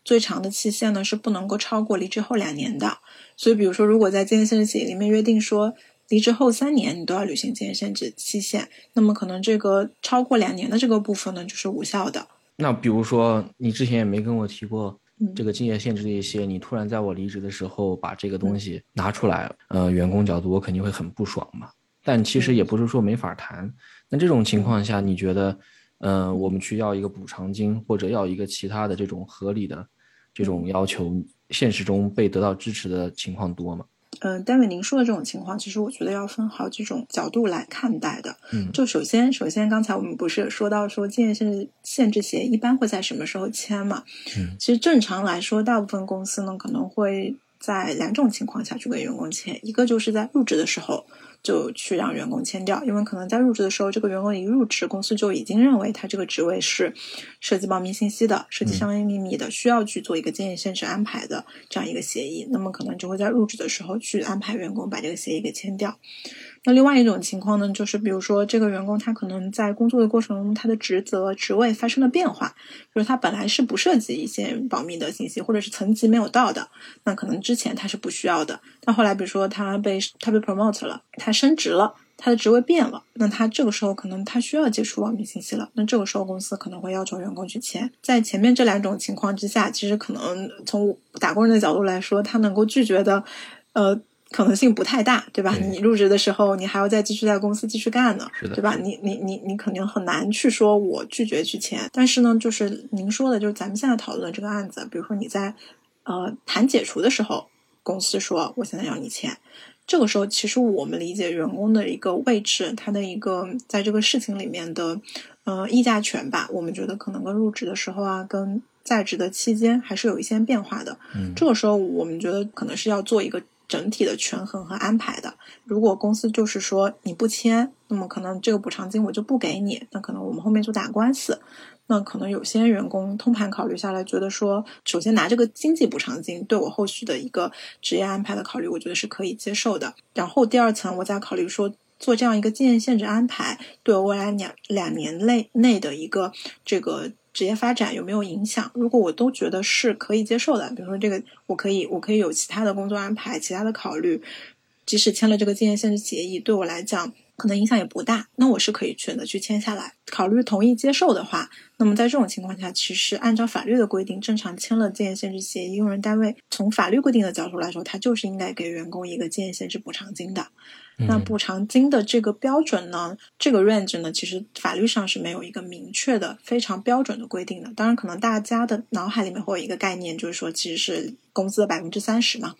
最长的期限呢是不能够超过离职后两年的。所以，比如说，如果在禁业限制协议里面约定说离职后三年你都要履行禁业限制期限，那么可能这个超过两年的这个部分呢就是无效的。那比如说，你之前也没跟我提过。这个竞业限制的一些，你突然在我离职的时候把这个东西拿出来，呃，员工角度我肯定会很不爽嘛。但其实也不是说没法谈。那这种情况下，你觉得，呃，我们去要一个补偿金或者要一个其他的这种合理的这种要求现实中被得到支持的情况多吗？嗯，单位您说的这种情况，其实我觉得要分好几种角度来看待的。嗯，就首先，首先刚才我们不是说到说建业限制限制协议一般会在什么时候签嘛？嗯，其实正常来说，大部分公司呢可能会在两种情况下去跟员工签，一个就是在入职的时候。就去让员工签掉，因为可能在入职的时候，这个员工一入职，公司就已经认为他这个职位是涉及保密信息的、涉及商业秘密的，需要去做一个建议限制安排的这样一个协议，那么可能就会在入职的时候去安排员工把这个协议给签掉。那另外一种情况呢，就是比如说这个员工他可能在工作的过程中，他的职责职位发生了变化，比如他本来是不涉及一些保密的信息，或者是层级没有到的，那可能之前他是不需要的，但后来比如说他被他被 promote 了，他升职了，他的职位变了，那他这个时候可能他需要接触保密信息了，那这个时候公司可能会要求员工去签。在前面这两种情况之下，其实可能从打工人的角度来说，他能够拒绝的，呃。可能性不太大，对吧？你入职的时候，你还要再继续在公司继续干呢，对吧？你你你你肯定很难去说我拒绝去签。但是呢，就是您说的，就是咱们现在讨论的这个案子，比如说你在呃谈解除的时候，公司说我现在要你签，这个时候其实我们理解员工的一个位置，他的一个在这个事情里面的呃议价权吧，我们觉得可能跟入职的时候啊，跟在职的期间还是有一些变化的。嗯，这个时候我们觉得可能是要做一个。整体的权衡和安排的，如果公司就是说你不签，那么可能这个补偿金我就不给你，那可能我们后面就打官司。那可能有些员工通盘考虑下来，觉得说，首先拿这个经济补偿金对我后续的一个职业安排的考虑，我觉得是可以接受的。然后第二层，我再考虑说，做这样一个经验限制安排，对我未来两两年内内的一个这个。职业发展有没有影响？如果我都觉得是可以接受的，比如说这个我可以，我可以有其他的工作安排，其他的考虑，即使签了这个经验限制协议，对我来讲可能影响也不大，那我是可以选择去签下来。考虑同意接受的话，那么在这种情况下，其实按照法律的规定，正常签了经验限制协议，用人单位从法律规定的角度来说，他就是应该给员工一个经验限制补偿金的。那补偿金的这个标准呢？这个 range 呢？其实法律上是没有一个明确的、非常标准的规定的。当然，可能大家的脑海里面会有一个概念，就是说，其实是工资的百分之三十嘛。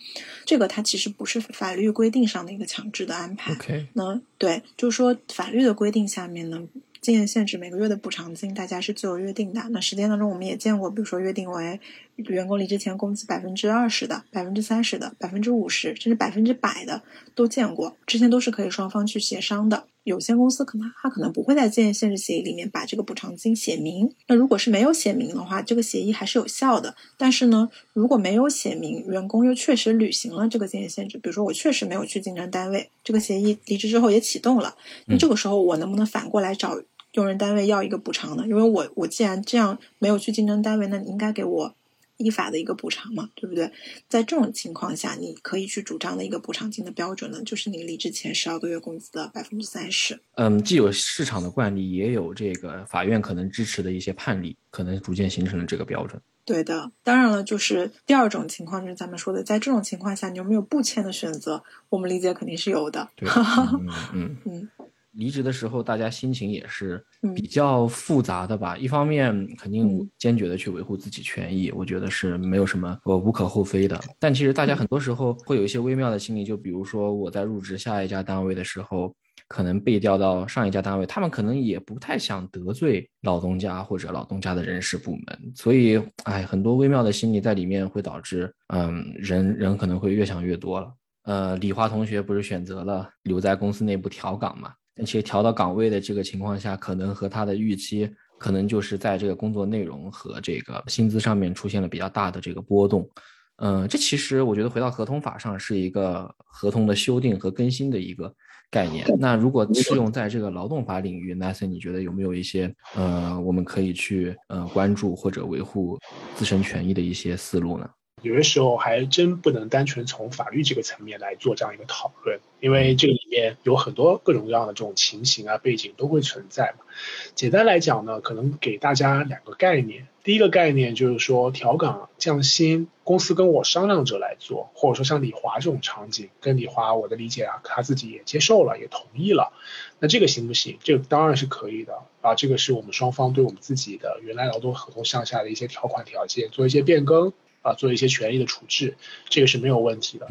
这个它其实不是法律规定上的一个强制的安排。OK，那对，就是说法律的规定下面呢。经验限制每个月的补偿金，大家是自由约定的。那实践当中，我们也见过，比如说约定为员工离职前工资百分之二十的、百分之三十的、百分之五十，甚至百分之百的都见过。之前都是可以双方去协商的。有些公司可能他可能不会在建业限制协议里面把这个补偿金写明。那如果是没有写明的话，这个协议还是有效的。但是呢，如果没有写明，员工又确实履行了这个建业限制，比如说我确实没有去竞争单位，这个协议离职之后也启动了，那这个时候我能不能反过来找？用人单位要一个补偿的，因为我我既然这样没有去竞争单位，那你应该给我依法的一个补偿嘛，对不对？在这种情况下，你可以去主张的一个补偿金的标准呢，就是你离职前十二个月工资的百分之三十。嗯，既有市场的惯例，也有这个法院可能支持的一些判例，可能逐渐形成了这个标准。对的，当然了，就是第二种情况，就是咱们说的，在这种情况下，你有没有不签的选择？我们理解肯定是有的。对，嗯嗯嗯。离职的时候，大家心情也是比较复杂的吧。一方面，肯定坚决的去维护自己权益，我觉得是没有什么我无可厚非的。但其实大家很多时候会有一些微妙的心理，就比如说我在入职下一家单位的时候，可能被调到上一家单位，他们可能也不太想得罪老东家或者老东家的人事部门，所以，哎，很多微妙的心理在里面会导致，嗯，人人可能会越想越多了。呃，李华同学不是选择了留在公司内部调岗嘛？而且调到岗位的这个情况下，可能和他的预期，可能就是在这个工作内容和这个薪资上面出现了比较大的这个波动。嗯，这其实我觉得回到合同法上是一个合同的修订和更新的一个概念。那如果适用在这个劳动法领域，Nathan，你觉得有没有一些呃，我们可以去呃关注或者维护自身权益的一些思路呢？有的时候还真不能单纯从法律这个层面来做这样一个讨论，因为这个里面有很多各种各样的这种情形啊背景都会存在嘛。简单来讲呢，可能给大家两个概念。第一个概念就是说调岗降薪，公司跟我商量着来做，或者说像李华这种场景，跟李华我的理解啊，他自己也接受了，也同意了，那这个行不行？这个当然是可以的啊，这个是我们双方对我们自己的原来劳动合同项下的一些条款条件做一些变更。啊做一些权益的处置，这个是没有问题的。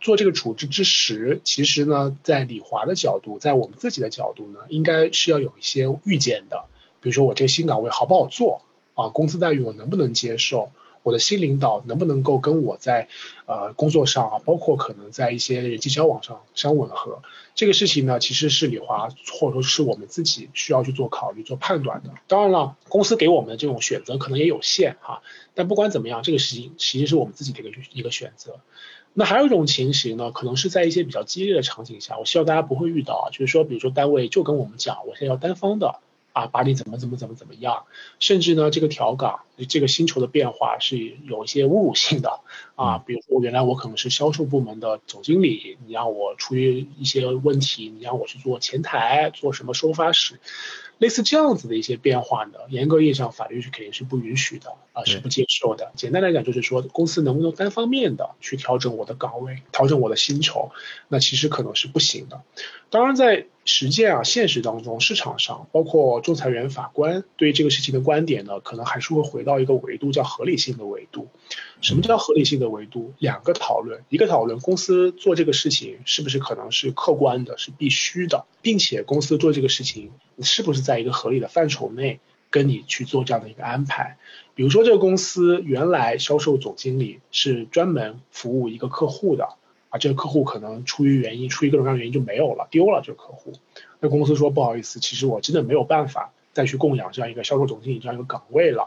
做这个处置之时，其实呢，在李华的角度，在我们自己的角度呢，应该是要有一些预见的。比如说，我这个新岗位好不好做啊？工资待遇我能不能接受？我的新领导能不能够跟我在呃工作上啊，包括可能在一些人际交往上相吻合？这个事情呢，其实是李华或者说是我们自己需要去做考虑、做判断的。当然了，公司给我们的这种选择可能也有限哈。但不管怎么样，这个事情其实是我们自己的一个一个选择。那还有一种情形呢，可能是在一些比较激烈的场景下，我希望大家不会遇到啊，就是说，比如说单位就跟我们讲，我现在要单方的啊，把你怎么怎么怎么怎么样，甚至呢，这个调岗，这个薪酬的变化是有一些侮辱性的啊，比如说原来我可能是销售部门的总经理，你让我出于一些问题，你让我去做前台，做什么收发室。类似这样子的一些变化呢，严格意义上法律是肯定是不允许的啊，是不接受的。简单来讲就是说，公司能不能单方面的去调整我的岗位，调整我的薪酬，那其实可能是不行的。当然，在实践啊、现实当中、市场上，包括仲裁员、法官对这个事情的观点呢，可能还是会回到一个维度，叫合理性的维度。什么叫合理性的维度？两个讨论，一个讨论公司做这个事情是不是可能是客观的，是必须的，并且公司做这个事情是不是在一个合理的范畴内跟你去做这样的一个安排。比如说这个公司原来销售总经理是专门服务一个客户的，啊，这个客户可能出于原因，出于各种各样原因就没有了，丢了这个客户，那公司说不好意思，其实我真的没有办法再去供养这样一个销售总经理这样一个岗位了。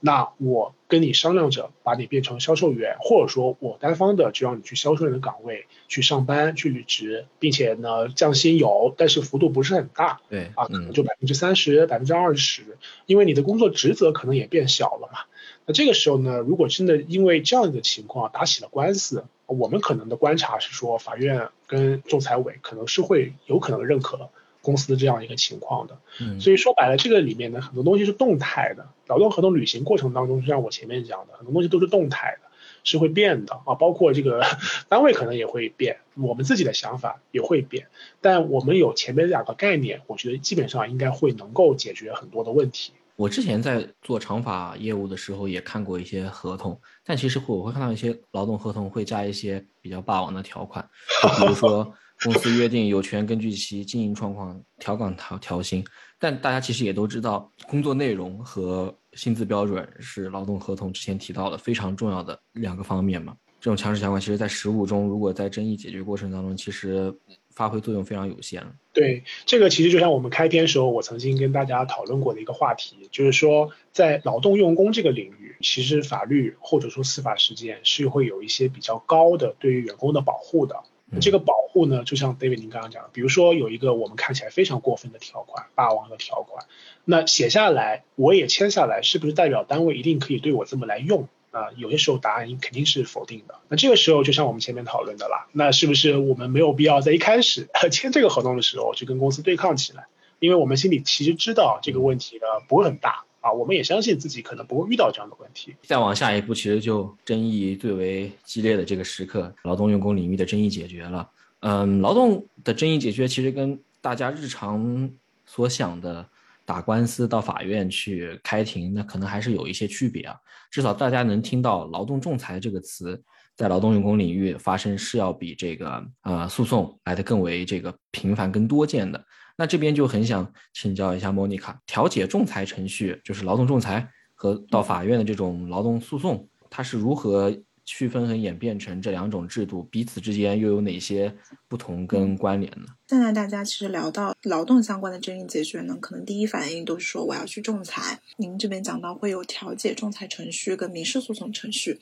那我跟你商量着把你变成销售员，或者说我单方的就让你去销售员的岗位去上班去履职，并且呢降薪有，但是幅度不是很大，对啊，可能就百分之三十、百分之二十，因为你的工作职责可能也变小了嘛。那这个时候呢，如果真的因为这样的情况打起了官司，我们可能的观察是说，法院跟仲裁委可能是会有可能认可。公司的这样一个情况的，所以说白了，这个里面呢很多东西是动态的。劳动合同履行过程当中，就像我前面讲的，很多东西都是动态的，是会变的啊。包括这个 单位可能也会变，我们自己的想法也会变。但我们有前面两个概念，我觉得基本上应该会能够解决很多的问题。我之前在做长法业务的时候，也看过一些合同，但其实我会看到一些劳动合同会加一些比较霸王的条款，比如说。公司约定有权根据其经营状况调岗调调薪，但大家其实也都知道，工作内容和薪资标准是劳动合同之前提到的非常重要的两个方面嘛。这种强制条款，其实在实务中，如果在争议解决过程当中，其实发挥作用非常有限。对，这个其实就像我们开篇时候我曾经跟大家讨论过的一个话题，就是说在劳动用工这个领域，其实法律或者说司法实践是会有一些比较高的对于员工的保护的。这个保护呢，就像 David 您刚刚讲的，比如说有一个我们看起来非常过分的条款，霸王的条款，那写下来我也签下来，是不是代表单位一定可以对我这么来用啊？有些时候答案肯定是否定的。那这个时候就像我们前面讨论的啦，那是不是我们没有必要在一开始签这个合同的时候就跟公司对抗起来？因为我们心里其实知道这个问题呢不会很大。啊，我们也相信自己可能不会遇到这样的问题。再往下一步，其实就争议最为激烈的这个时刻，劳动用工领域的争议解决了。嗯，劳动的争议解决其实跟大家日常所想的打官司到法院去开庭，那可能还是有一些区别啊。至少大家能听到劳动仲裁这个词在劳动用工领域发生，是要比这个呃诉讼来的更为这个频繁、更多见的。那这边就很想请教一下莫妮卡，调解仲裁程序，就是劳动仲裁和到法院的这种劳动诉讼，它是如何区分和演变成这两种制度？彼此之间又有哪些不同跟关联呢？现在大家其实聊到劳动相关的争议解决呢，可能第一反应都是说我要去仲裁。您这边讲到会有调解仲裁程序跟民事诉讼程序，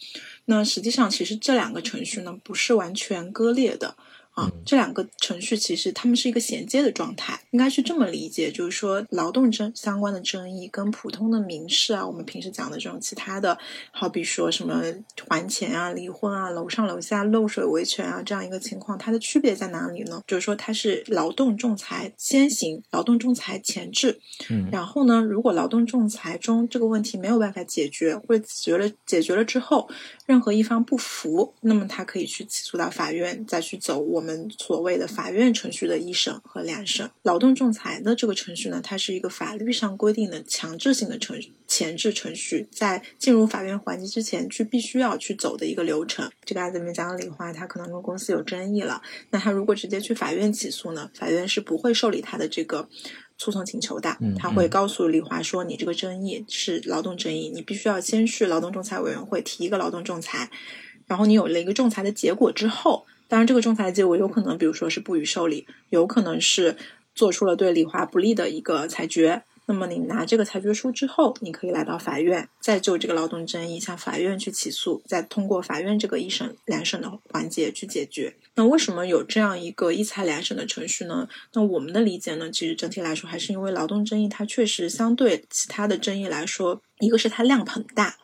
那实际上其实这两个程序呢不是完全割裂的。啊，这两个程序其实它们是一个衔接的状态，应该是这么理解，就是说劳动争相关的争议跟普通的民事啊，我们平时讲的这种其他的，好比说什么还钱啊、离婚啊、楼上楼下漏水维权啊这样一个情况，它的区别在哪里呢？就是说它是劳动仲裁先行，劳动仲裁前置，嗯，然后呢，如果劳动仲裁中这个问题没有办法解决，或者解决了解决了之后，任何一方不服，那么他可以去起诉到法院，再去走我们所谓的法院程序的一审和两审。劳动仲裁的这个程序呢，它是一个法律上规定的强制性的程前置程序，在进入法院环节之前去必须要去走的一个流程。这个案子里面讲的李华，他可能跟公司有争议了，那他如果直接去法院起诉呢，法院是不会受理他的这个。诉讼请求的，他会告诉李华说：“你这个争议是劳动争议，你必须要先去劳动仲裁委员会提一个劳动仲裁，然后你有了一个仲裁的结果之后，当然这个仲裁结果有可能，比如说是不予受理，有可能是做出了对李华不利的一个裁决。”那么你拿这个裁决书之后，你可以来到法院，再就这个劳动争议向法院去起诉，再通过法院这个一审、两审的环节去解决。那为什么有这样一个一裁两审的程序呢？那我们的理解呢，其实整体来说还是因为劳动争议它确实相对其他的争议来说，一个是它量很大。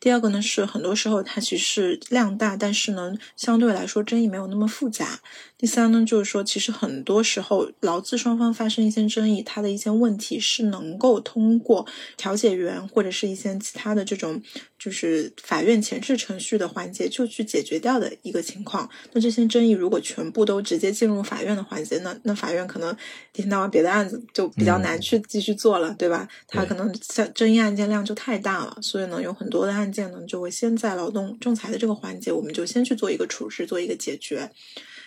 第二个呢是很多时候它其实量大，但是呢相对来说争议没有那么复杂。第三呢就是说，其实很多时候劳资双方发生一些争议，它的一些问题是能够通过调解员或者是一些其他的这种就是法院前置程序的环节就去解决掉的一个情况。那这些争议如果全部都直接进入法院的环节，那那法院可能一天到晚别的案子就比较难去继续做了，对吧？它可能像争议案件量就太大了，所以呢有很多的案。件呢，就会先在劳动仲裁的这个环节，我们就先去做一个处置，做一个解决。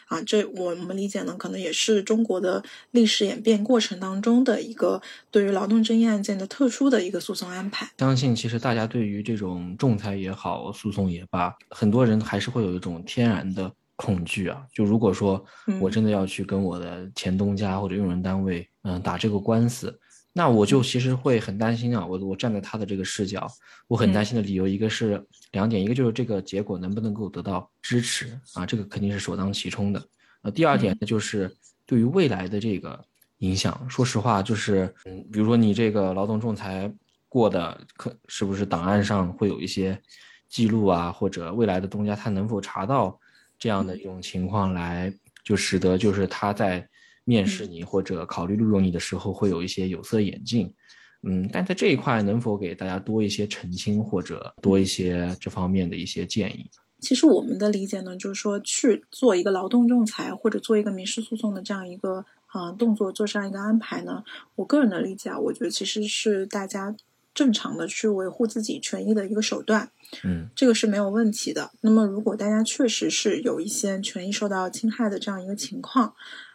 啊，这我们理解呢，可能也是中国的历史演变过程当中的一个对于劳动争议案件的特殊的一个诉讼安排。相信其实大家对于这种仲裁也好，诉讼也罢，很多人还是会有一种天然的恐惧啊。就如果说我真的要去跟我的前东家或者用人单位，嗯，打这个官司。那我就其实会很担心啊，我我站在他的这个视角，我很担心的理由一个是两点，一个就是这个结果能不能够得到支持啊，这个肯定是首当其冲的。呃，第二点呢，就是对于未来的这个影响，说实话，就是嗯，比如说你这个劳动仲裁过的，可是不是档案上会有一些记录啊，或者未来的东家他能否查到这样的一种情况来，就使得就是他在。面试你或者考虑录用你的时候，会有一些有色眼镜，嗯，但在这一块能否给大家多一些澄清或者多一些这方面的一些建议？其实我们的理解呢，就是说去做一个劳动仲裁或者做一个民事诉讼的这样一个啊动作，做这样一个安排呢，我个人的理解啊，我觉得其实是大家正常的去维护自己权益的一个手段，嗯，这个是没有问题的。那么如果大家确实是有一些权益受到侵害的这样一个情况，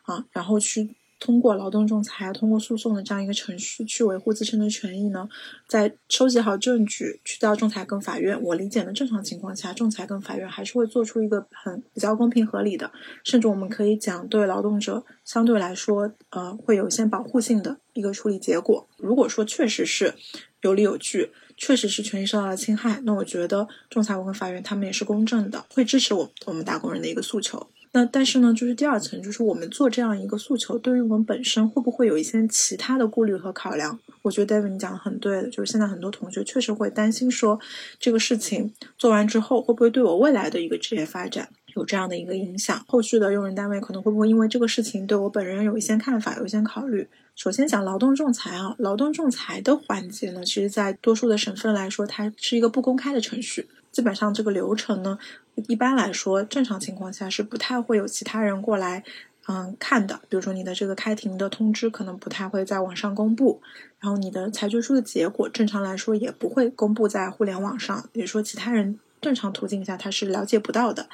啊，然后去通过劳动仲裁、通过诉讼的这样一个程序去维护自身的权益呢？在收集好证据，去到仲裁跟法院，我理解的正常情况下，仲裁跟法院还是会做出一个很比较公平合理的，甚至我们可以讲对劳动者相对来说，呃，会有一些保护性的一个处理结果。如果说确实是有理有据，确实是权益受到了侵害，那我觉得仲裁委跟法院他们也是公正的，会支持我我们打工人的一个诉求。那但是呢，就是第二层，就是我们做这样一个诉求，对于我们本身会不会有一些其他的顾虑和考量？我觉得 David 你讲的很对的，就是现在很多同学确实会担心说，这个事情做完之后，会不会对我未来的一个职业发展有这样的一个影响？后续的用人单位可能会不会因为这个事情对我本人有一些看法，有一些考虑？首先讲劳动仲裁啊，劳动仲裁的环节呢，其实在多数的省份来说，它是一个不公开的程序。基本上这个流程呢，一般来说正常情况下是不太会有其他人过来，嗯看的。比如说你的这个开庭的通知可能不太会在网上公布，然后你的裁决书的结果正常来说也不会公布在互联网上，比如说其他人正常途径下他是了解不到的。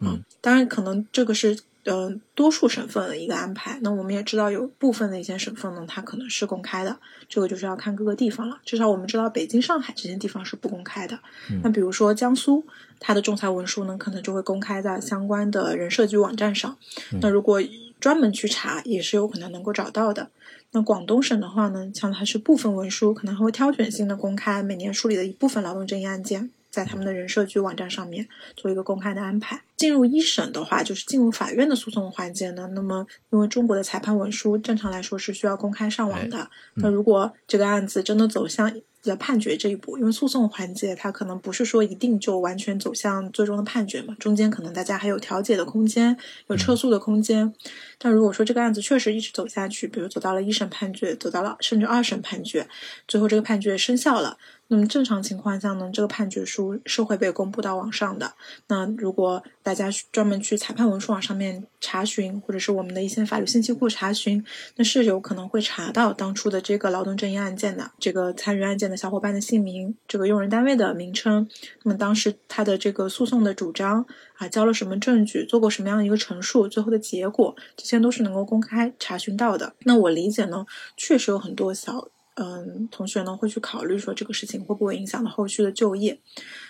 嗯，当然可能这个是。呃，多数省份的一个安排，那我们也知道有部分的一些省份呢，它可能是公开的，这个就是要看各个地方了。至少我们知道北京、上海这些地方是不公开的。那比如说江苏，它的仲裁文书呢，可能就会公开在相关的人社局网站上。那如果专门去查，也是有可能能够找到的。那广东省的话呢，像它是部分文书，可能还会挑选性的公开每年处理的一部分劳动争议案件。在他们的人社局网站上面做一个公开的安排。进入一审的话，就是进入法院的诉讼环节呢。那么，因为中国的裁判文书正常来说是需要公开上网的。那如果这个案子真的走向的判决这一步，因为诉讼环节它可能不是说一定就完全走向最终的判决嘛，中间可能大家还有调解的空间，有撤诉的空间。但如果说这个案子确实一直走下去，比如走到了一审判决，走到了甚至二审判决，最后这个判决生效了。那么正常情况下呢，这个判决书是会被公布到网上的。那如果大家专门去裁判文书网上面查询，或者是我们的一些法律信息库查询，那是有可能会查到当初的这个劳动争议案件的这个参与案件的小伙伴的姓名，这个用人单位的名称，那么当时他的这个诉讼的主张啊，交了什么证据，做过什么样的一个陈述，最后的结果，这些都是能够公开查询到的。那我理解呢，确实有很多小。嗯，同学呢会去考虑说这个事情会不会影响到后续的就业，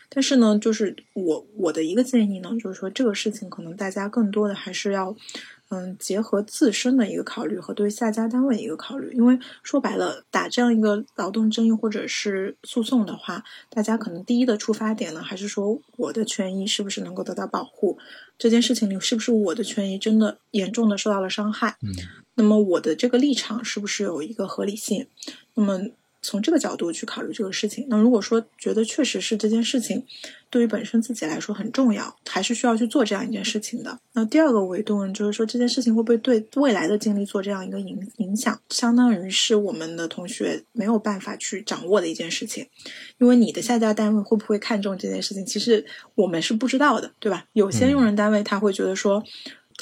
但是呢，就是我我的一个建议呢，就是说这个事情可能大家更多的还是要，嗯，结合自身的一个考虑和对下家单位一个考虑，因为说白了，打这样一个劳动争议或者是诉讼的话，大家可能第一的出发点呢，还是说我的权益是不是能够得到保护，这件事情里是不是我的权益真的严重的受到了伤害，嗯，那么我的这个立场是不是有一个合理性？那么从这个角度去考虑这个事情，那如果说觉得确实是这件事情对于本身自己来说很重要，还是需要去做这样一件事情的。那第二个维度呢，就是说这件事情会不会对未来的经历做这样一个影影响，相当于是我们的同学没有办法去掌握的一件事情，因为你的下家单位会不会看重这件事情，其实我们是不知道的，对吧？有些用人单位他会觉得说。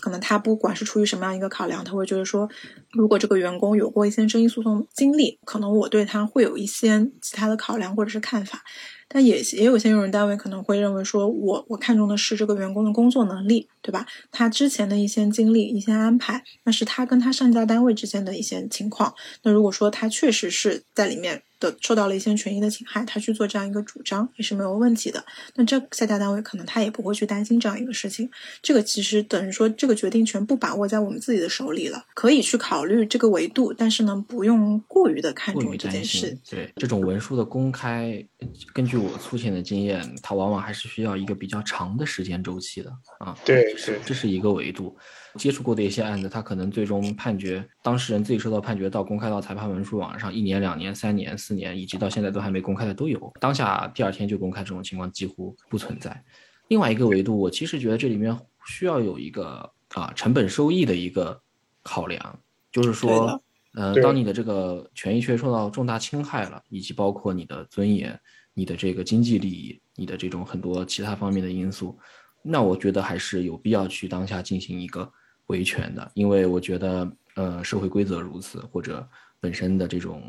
可能他不管是出于什么样一个考量，他会觉得说，如果这个员工有过一些争议诉讼经历，可能我对他会有一些其他的考量或者是看法。但也也有些用人单位可能会认为说，我我看重的是这个员工的工作能力，对吧？他之前的一些经历、一些安排，那是他跟他上家单位之间的一些情况。那如果说他确实是在里面。的受到了一些权益的侵害，他去做这样一个主张也是没有问题的。那这下家单位可能他也不会去担心这样一个事情。这个其实等于说这个决定权不把握在我们自己的手里了，可以去考虑这个维度，但是呢，不用过于的看重这件事。对这种文书的公开，根据我粗浅的经验，它往往还是需要一个比较长的时间周期的啊。对，是这是一个维度。接触过的一些案子，他可能最终判决当事人自己收到判决到公开到裁判文书网上，一年、两年、三年、四年，以及到现在都还没公开的都有。当下第二天就公开这种情况几乎不存在。另外一个维度，我其实觉得这里面需要有一个啊成本收益的一个考量，就是说，呃，当你的这个权益确实受到重大侵害了，以及包括你的尊严、你的这个经济利益、你的这种很多其他方面的因素，那我觉得还是有必要去当下进行一个。维权的，因为我觉得，呃，社会规则如此，或者本身的这种，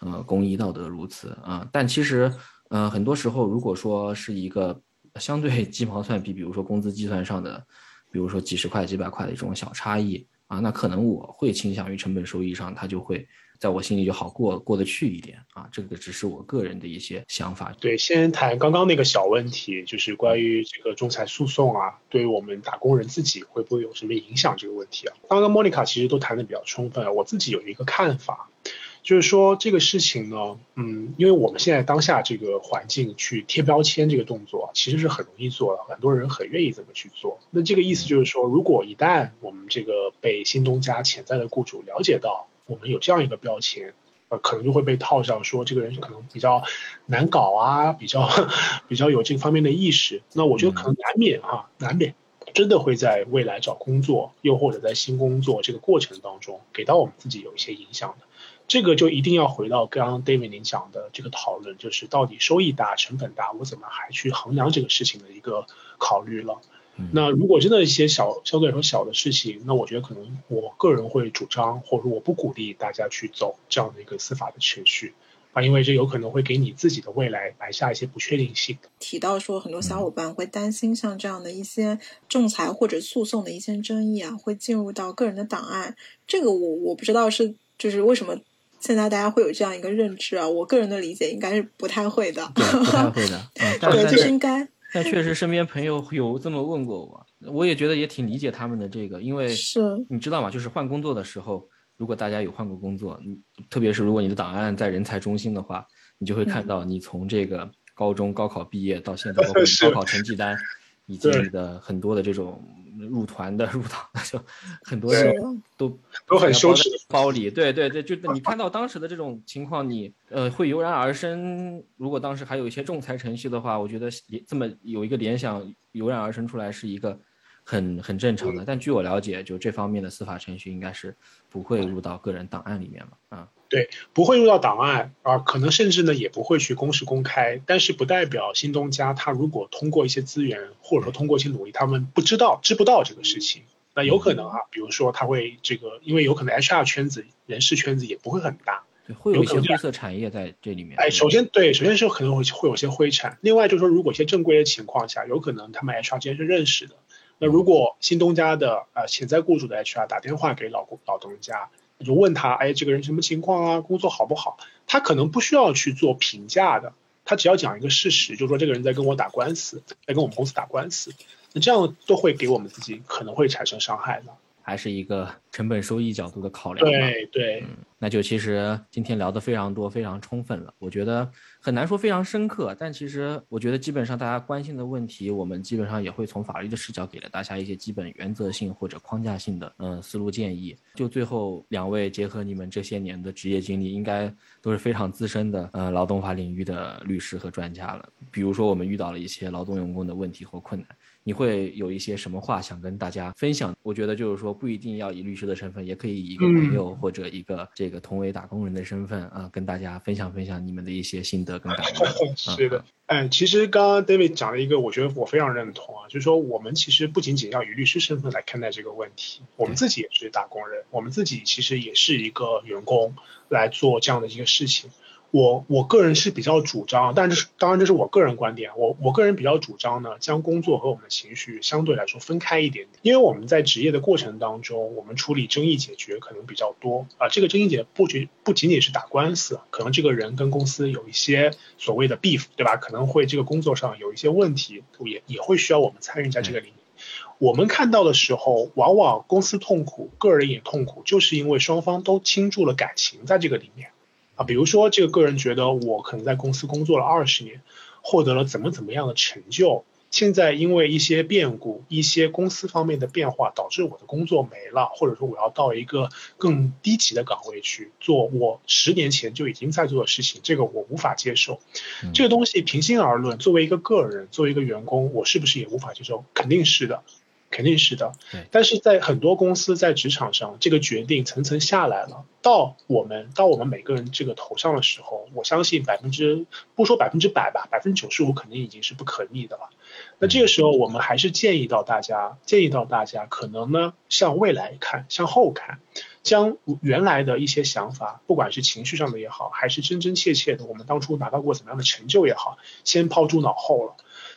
呃，公益道德如此啊。但其实，呃，很多时候，如果说是一个相对鸡毛蒜皮，比如说工资计算上的，比如说几十块、几百块的这种小差异啊，那可能我会倾向于成本收益上，它就会。在我心里就好过过得去一点啊，这个只是我个人的一些想法。对，先谈刚刚那个小问题，就是关于这个仲裁诉讼啊，对于我们打工人自己会不会有什么影响这个问题啊？刚刚莫妮卡其实都谈的比较充分，我自己有一个看法，就是说这个事情呢，嗯，因为我们现在当下这个环境去贴标签这个动作其实是很容易做的，很多人很愿意这么去做。那这个意思就是说，如果一旦我们这个被新东家潜在的雇主了解到，我们有这样一个标签，呃，可能就会被套上说这个人可能比较难搞啊，比较 比较有这方面的意识。那我觉得可能难免哈，难免真的会在未来找工作，又或者在新工作这个过程当中，给到我们自己有一些影响的。这个就一定要回到刚刚 David 您讲的这个讨论，就是到底收益大、成本大，我怎么还去衡量这个事情的一个考虑了。那如果真的一些小相对来说小的事情，那我觉得可能我个人会主张，或者说我不鼓励大家去走这样的一个司法的程序啊，因为这有可能会给你自己的未来埋下一些不确定性。提到说很多小伙伴会担心，像这样的一些仲裁或者诉讼的一些争议啊，会进入到个人的档案。这个我我不知道是就是为什么现在大家会有这样一个认知啊？我个人的理解应该是不太会的，不太会的，对，就是应该。但确实，身边朋友有这么问过我，我也觉得也挺理解他们的这个，因为是。你知道吗？就是换工作的时候，如果大家有换过工作，特别是如果你的档案在人才中心的话，你就会看到你从这个高中高考毕业到现在，包括高 考成绩单，以及你的很多的这种入团的、入党的，就很多人都都很羞耻。包里，对对对，就你看到当时的这种情况，你呃会油然而生。如果当时还有一些仲裁程序的话，我觉得这么有一个联想油然而生出来是一个很很正常的。但据我了解，就这方面的司法程序应该是不会入到个人档案里面嘛？啊。对，不会入到档案啊，可能甚至呢也不会去公示公开，但是不代表新东家他如果通过一些资源或者说通过一些努力，他们不知道知不到这个事情，那有可能啊，比如说他会这个，因为有可能 HR 圈子、人事圈子也不会很大，对，会有一些灰色产业在这里面。哎，首先对，首先是可能会会有些灰产，另外就是说，如果一些正规的情况下，有可能他们 HR 之间是认识的，那如果新东家的呃潜在雇主的 HR 打电话给老公老东家。就问他，哎，这个人什么情况啊？工作好不好？他可能不需要去做评价的，他只要讲一个事实，就是说这个人在跟我打官司，在跟我们公司打官司，那这样都会给我们自己可能会产生伤害的。还是一个成本收益角度的考量。对对，那就其实今天聊的非常多，非常充分了。我觉得很难说非常深刻，但其实我觉得基本上大家关心的问题，我们基本上也会从法律的视角给了大家一些基本原则性或者框架性的嗯思路建议。就最后两位结合你们这些年的职业经历，应该都是非常资深的呃劳动法领域的律师和专家了。比如说我们遇到了一些劳动用工的问题或困难。你会有一些什么话想跟大家分享？我觉得就是说，不一定要以律师的身份，也可以以一个朋友或者一个这个同为打工人的身份啊，跟大家分享分享你们的一些心得跟感受。是的，哎，其实刚刚 David 讲了一个，我觉得我非常认同啊，就是说我们其实不仅仅要以律师身份来看待这个问题，我们自己也是打工人，我们自己其实也是一个员工来做这样的一个事情。我我个人是比较主张，但这是当然这是我个人观点。我我个人比较主张呢，将工作和我们的情绪相对来说分开一点点，因为我们在职业的过程当中，我们处理争议解决可能比较多啊。这个争议解不仅不仅仅是打官司，可能这个人跟公司有一些所谓的 beef，对吧？可能会这个工作上有一些问题，也也会需要我们参与在这个里面。我们看到的时候，往往公司痛苦，个人也痛苦，就是因为双方都倾注了感情在这个里面。啊，比如说这个个人觉得我可能在公司工作了二十年，获得了怎么怎么样的成就，现在因为一些变故、一些公司方面的变化，导致我的工作没了，或者说我要到一个更低级的岗位去做我十年前就已经在做的事情，这个我无法接受。这个东西平心而论，作为一个个人，作为一个员工，我是不是也无法接受？肯定是的。肯定是的，但是在很多公司在职场上，这个决定层层下来了，到我们到我们每个人这个头上的时候，我相信百分之不说百分之百吧，百分之九十五肯定已经是不可逆的了。那这个时候，我们还是建议到大家，建议到大家，可能呢向未来看，向后看，将原来的一些想法，不管是情绪上的也好，还是真真切切的我们当初拿到过怎么样的成就也好，先抛诸脑后了。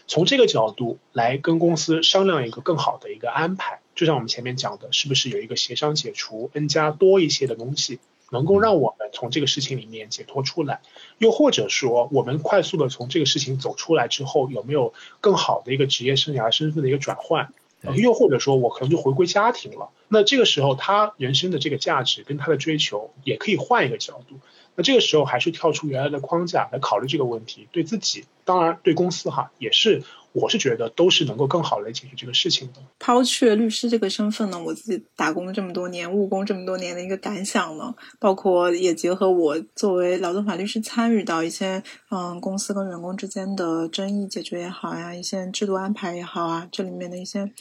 从这个角度来跟公司商量一个更好的一个安排，就像我们前面讲的，是不是有一个协商解除 N 加多一些的东西，能够让我们从这个事情里面解脱出来？又或者说，我们快速的从这个事情走出来之后，有没有更好的一个职业生涯身份的一个转换？又或者说我可能就回归家庭了？那这个时候，他人生的这个价值跟他的追求也可以换一个角度。那这个时候还是跳出原来的框架来考虑这个问题，对自己，当然对公司哈，也是，我是觉得都是能够更好来解决这个事情的。抛去律师这个身份呢，我自己打工这么多年，务工这么多年的一个感想呢，包括也结合我作为劳动法律师参与到一些嗯公司跟员工之间的争议解决也好呀，一些制度安排也好啊，这里面的一些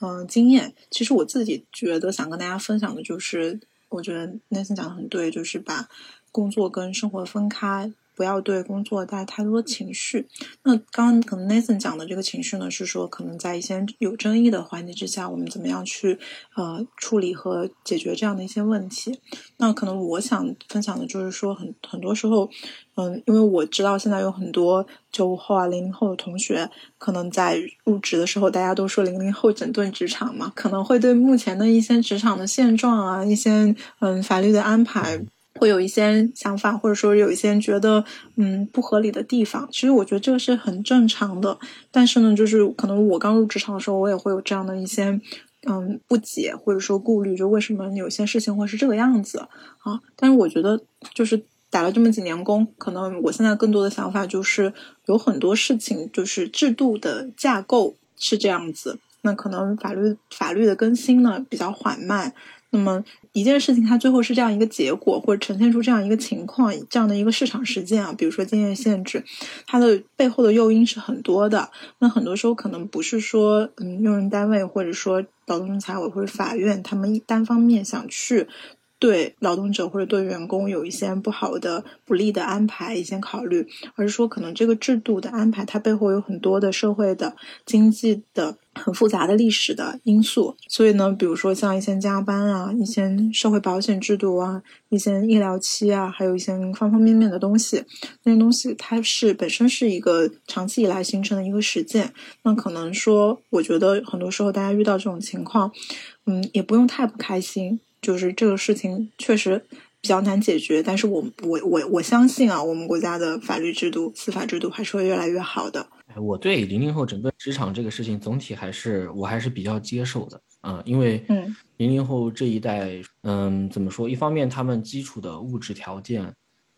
嗯经验，其实我自己觉得想跟大家分享的就是，我觉得那森讲的很对，就是把。工作跟生活分开。不要对工作带太多情绪。那刚刚可能 Nathan 讲的这个情绪呢，是说可能在一些有争议的环节之下，我们怎么样去呃处理和解决这样的一些问题。那可能我想分享的就是说，很很多时候，嗯，因为我知道现在有很多九五后啊、零零后的同学，可能在入职的时候，大家都说零零后整顿职场嘛，可能会对目前的一些职场的现状啊、一些嗯法律的安排。会有一些想法，或者说有一些觉得嗯不合理的地方。其实我觉得这个是很正常的。但是呢，就是可能我刚入职场的时候，我也会有这样的一些嗯不解，或者说顾虑，就为什么有些事情会是这个样子啊？但是我觉得，就是打了这么几年工，可能我现在更多的想法就是，有很多事情就是制度的架构是这样子。那可能法律法律的更新呢比较缓慢。那么一件事情它最后是这样一个结果，或者呈现出这样一个情况，这样的一个市场实践啊，比如说经验限制，它的背后的诱因是很多的。那很多时候可能不是说嗯用人单位或者说劳动仲裁委或者法院他们一单方面想去。对劳动者或者对员工有一些不好的、不利的安排，一些考虑，而是说可能这个制度的安排，它背后有很多的社会的、经济的很复杂的历史的因素。所以呢，比如说像一些加班啊、一些社会保险制度啊、一些医疗期啊，还有一些方方面面的东西，那些东西它是本身是一个长期以来形成的一个实践。那可能说，我觉得很多时候大家遇到这种情况，嗯，也不用太不开心。就是这个事情确实比较难解决，但是我我我我相信啊，我们国家的法律制度、司法制度还是会越来越好的。我对零零后整个职场这个事情总体还是我还是比较接受的啊，因为嗯，零零后这一代，嗯，怎么说？一方面他们基础的物质条件，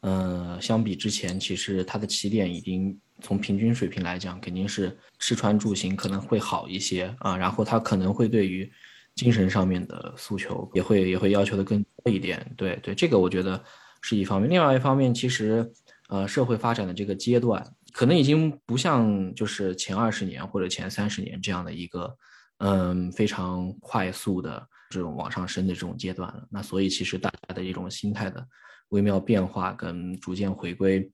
嗯，相比之前，其实他的起点已经从平均水平来讲，肯定是吃穿住行可能会好一些啊，然后他可能会对于。精神上面的诉求也会也会要求的更多一点，对对，这个我觉得是一方面。另外一方面，其实呃，社会发展的这个阶段，可能已经不像就是前二十年或者前三十年这样的一个嗯非常快速的这种往上升的这种阶段了。那所以其实大家的一种心态的微妙变化跟逐渐回归，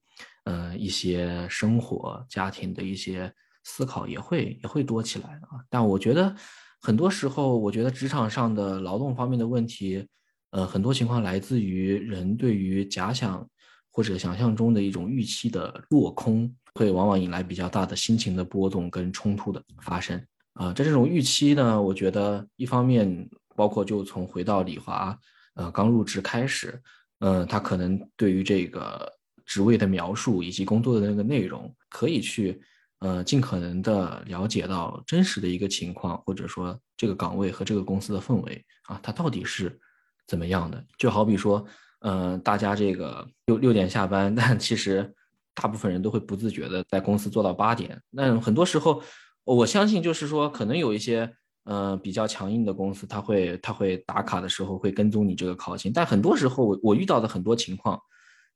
呃，一些生活家庭的一些思考也会也会多起来啊。但我觉得。很多时候，我觉得职场上的劳动方面的问题，呃，很多情况来自于人对于假想或者想象中的一种预期的落空，会往往引来比较大的心情的波动跟冲突的发生。啊，在这种预期呢，我觉得一方面包括就从回到李华，呃，刚入职开始，嗯，他可能对于这个职位的描述以及工作的那个内容，可以去。呃，尽可能的了解到真实的一个情况，或者说这个岗位和这个公司的氛围啊，它到底是怎么样的？就好比说，呃，大家这个六六点下班，但其实大部分人都会不自觉的在公司做到八点。那很多时候，我相信就是说，可能有一些呃比较强硬的公司，他会他会打卡的时候会跟踪你这个考勤，但很多时候我我遇到的很多情况。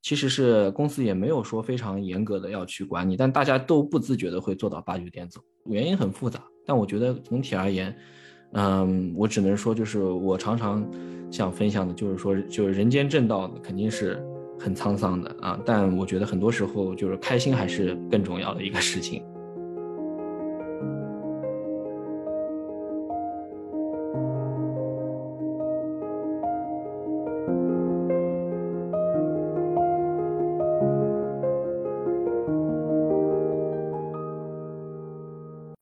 其实是公司也没有说非常严格的要去管你，但大家都不自觉的会做到八九点走，原因很复杂。但我觉得总体而言，嗯，我只能说就是我常常想分享的就是说，就是人间正道肯定是很沧桑的啊，但我觉得很多时候就是开心还是更重要的一个事情。